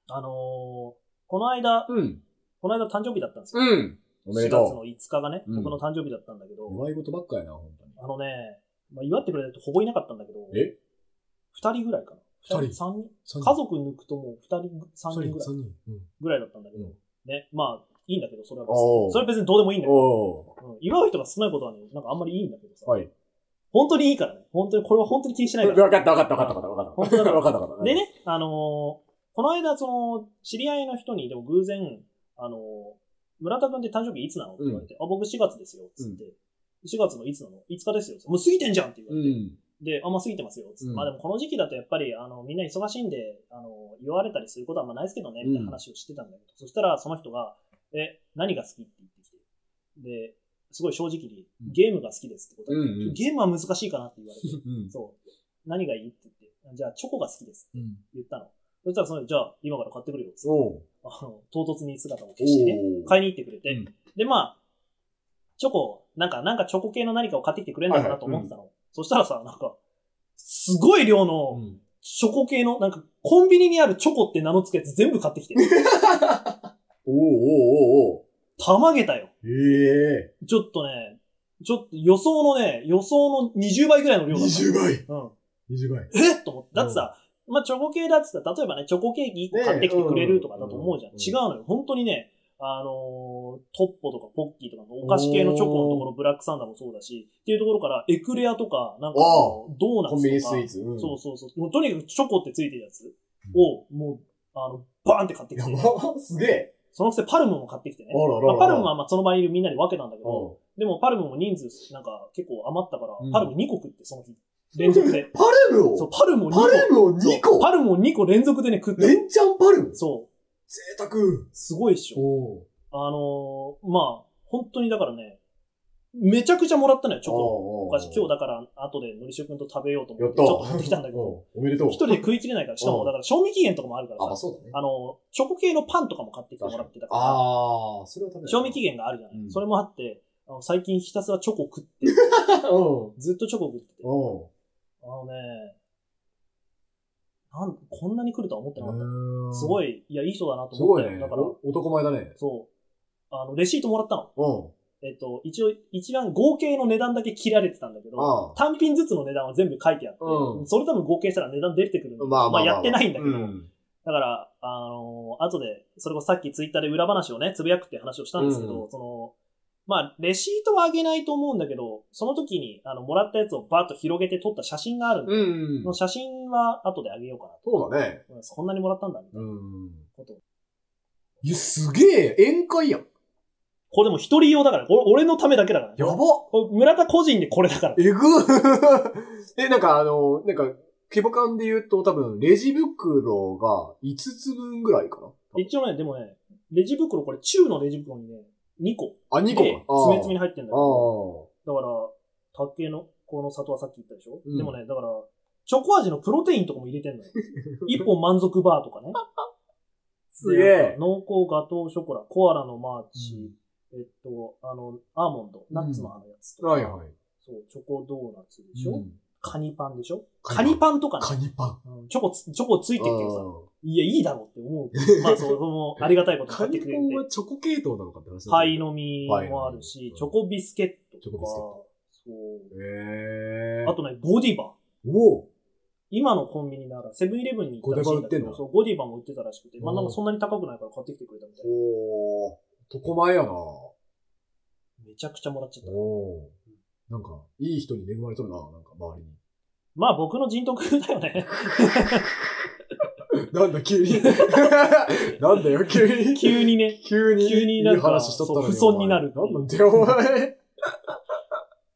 あのーこの間、うん。この間誕生日だったんですよ。うん。おめで4月のと5日がね、うん僕の誕生日だったんだけど、う。祝い事ばっかやな、本当に。あのね、まあ、祝ってくれた人ほぼいなかったんだけど、え？二人ぐらいかな。二人？三人三家族抜くともう二人、三人ぐらい三人。うん。ぐらいだったんだけど、うんね、まあ、いいんだけど、それは別おーに。それは別にどうでもいいんだけど、おうん祝う人が少ないことはね、なんかあんまりいいんだけどさ、ー。はい。本当にいいからね。本当に、これは本当に気にしないから。わかったわかったわかったわかった本当だからわかったわかった。で。ね、あのーこの間、その、知り合いの人に、でも偶然、あのー村田君って誕生日いつなの？って言われて、あ、僕4月ですよ、つって。4月のいつなの ?5 日ですよ。もう過ぎてんじゃんって言われて。うん。で、あ、まあ過ぎてますよ。つってうんまあでもこの時期だとやっぱり、あの、みんな忙しいんで、あの、言われたりすることはあんまないですけどね、みたいな話をしてたんだけど、そしたらその人が、え、何が好きって言ってきて、で、すごい正直に、ゲームが好きですってことうんうんゲームは難しいかなって言われて、うん。そう。何がいいって言って、じゃあチョコが好きですってうん。言ったの。そしたらその、じゃあ今から買ってくるよっつって、唐突に姿を消してね、お買いに行ってくれて、うんで、まあ、チョコ、なんか、なんかチョコ系の何かを買ってきてくれるんだろうなと思ってたの。そしたらさ、なんか、すごい量のうんチョコ系の、なんか、コンビニにあるチョコって名の付くやつ全部買ってきて、おうおうおうおうたまげたよ。ええ。ちょっとね、ちょっと予想のね、予想の20倍ぐらいの量だった。20倍。うん。20倍。えっと思って。だってさ、まあ、チョコ系だってさ、例えばね、チョコケーキ1個買ってきてくれるとかだと思うじゃん。ね違うのよ。本当にね、あのートッポとかポッキーとかのお菓子系のチョコのところ、ブラックサンダーもそうだし、っていうところから、エクレアとか、なんかドーナツとか。コンビニスイーツ。うんそうそうそう。もうとにかくチョコってついてるやつを、もう、あの、バーンって買ってきて、すげえ。そのくせパルムも買ってきてね。あらららまあ、パルムはまあその場にいるみんなに分けたんだけど、おでもパルムも人数なんか結構余ったから、うんパルム2個食って、その日。連続で。パルムそう、をパルムを2個。パルムを2そう個パルムを2個連続でね、食って。レンチャンパルム？そう。贅沢。すごいっしょ。おあのー、まあ、本当にだからね、めちゃくちゃもらったのよ、チョコ。おお菓子。今日だから、後でのりしおくんと食べようと思っ、てた。ちょっと持ってきたんだけど、お おめでとう。一人で食い切れないから、しかも、うんだから、賞味期限とかもあるからあ、そうだね。あの、チョコ系のパンとかも買ってきてもらってたから、ああ、それは食べ。賞味期限があるじゃない。うんそれもあって、あの最近ひたすらチョコ食って、うん。ずっとチョコ食ってて、おあのね、なん、こんなに来るとは思ってなかった。うすごい。い、いや、いい人だなとす思ったよ。ごいね。だから、お男前だね。そう。あの、レシートもらったの。うん。えっと、一応、一番合計の値段だけ切られてたんだけど、単品ずつの値段は全部書いてあって、うんそれ多分合計したら値段出てくるんだけど、まあまあまあ。やってないんだけど、うんだから、あの後で、それこそさっきツイッターで裏話をね、つぶやくって話をしたんですけど、うその、まあ、レシートはあげないと思うんだけど、その時に、あの、もらったやつをバーッと広げて撮った写真があるんで、うんその。写真は後であげようかなと。そうだね。うんこんなにもらったんだ、みたいなうん。こと。いや、すげえ、宴会やん。これでも一人用だから、これ俺のためだけだから。やば村田個人でこれだから。えぐ え、なんかあの、なんか、規模感で言うと多分、レジ袋が5つ分ぐらいかな。一応ね、でもね、レジ袋、これ中のレジ袋にね、2個。あ、2個で詰め詰めに入ってんだけあど、あ。だから、竹の、この里はさっき言ったでしょ、うんでもね、だから、チョコ味のプロテインとかも入れてんのよ。一本満足バーとかね。すげえ。濃厚ガトーショコラ、コアラのマーチ、えっと、あの、アーモンド、ナッツのあのやつとか、はいはい。そう、チョコドーナツでしょ、うんカニパンでしょ？カニパンとかねカニパン。うんチョコつ、チョコついてるけどさ、あいや、いいだろうって思う。まあ、その、ありがたいことー買ってくれてカニパン。はチョコ系統なのかって話パイの。の実もあるのし実、チョコビスケットとか、チョコビスケットそう。へあとね、ゴディバ。おお今のコンビニなら、セブンイレブンに行ったらしいんだけど、そう、ゴディバも売ってたらしくて、まあうんなんかそんなに高くないから買ってきてくれたみたいな。おー男前やなめちゃくちゃもらっちゃった。おおなんか、いい人に恵まれとるな、なんか周りに。まあ僕の人徳だよね。なんだ、急に。なんだよ、急に。急にね。急に。急になんかいい話しとったの不遜になるなんなんだよ、お前。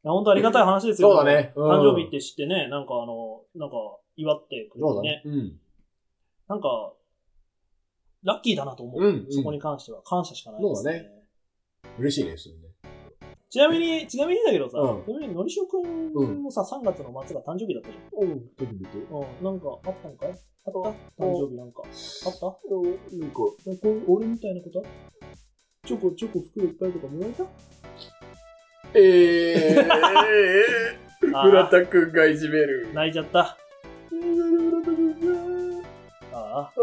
本当ありがたい話ですよ。そうだねうん誕生日って知ってね、なんかあの、なんか祝ってくれてね。うん。なんか、ラッキーだなと思う。うんうんそこに関しては感謝しかないですね。そうだ嬉しいね、それね。ちなみに、ちなみにだけどさ、うん。ちなみにのりしおくんもさ、3月の末が誕生日だったじゃん。うん、どう見てうん、なんかあったんかい？あった？誕生日なんか。あった？なんか、なんか俺みたいなこと？チョコ、チョコ袋いっぱいとかもらえた？えー、村田くんがいじめる。泣いちゃった。ああ。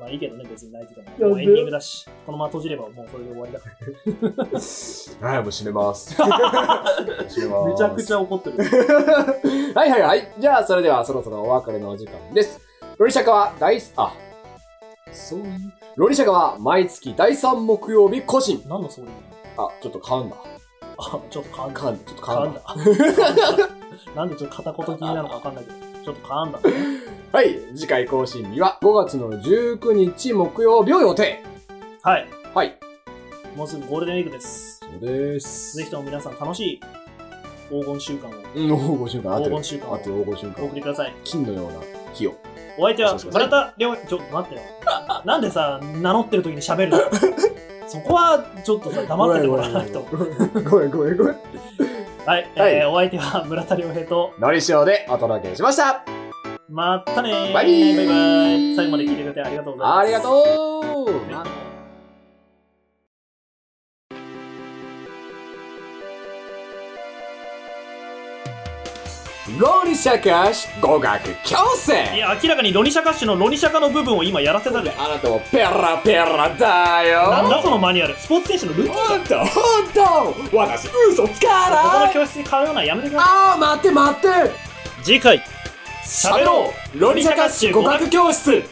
まあいいけどね、別に泣いてても。もうエンディングだし、このまま閉じればもうそれで終わりだか はい、もう閉めます。閉めます。ら。めちゃくちゃ怒ってる。はいはいはい。じゃあ、それではそろそろお別れのお時間です。ロリシャカは大す、あ、そういう？ロリシャカは毎月第3木曜日更新。何の総理あ、ちょっと噛んだ。あ、ちょっと噛んだ。噛んだ。ちょっと噛噛んんだ。だ。なんでちょっと片言気になるのかわかんないけど、ちょっと噛んだね。はい。次回更新日は5月の19日木曜日を予定。はい。はい。もうすぐゴールデンウィークです。そうです。ぜひとも皆さん楽しい黄金週間をうん、黄金週間。黄金週間をあと黄金週お送間。りください。金のような日を。お相手は村田亮ちょっと待ってよ。なんでさ、名乗ってる時に喋るの？そこはちょっとさ、黙っててもらわないと。ごめんごめんごめん。はい、はい。えーお相手は村田亮平と、のりしおでお届けしました。またねバイバイ最後まで聞いてくれてありがとうございます。ありがとうロリシャカシ語学強い制や、明らかにロニシャカッシュのロニシャカの部分を今やらせたで。あなたもペラペラだよ。なんだそのマニュアル。スポーツ選手のルーティンほんとほんと私嘘つかここのない教室に通うのはやめてくださあー待って待って。い。次回、喋ろう。ロリシャカシ語学教室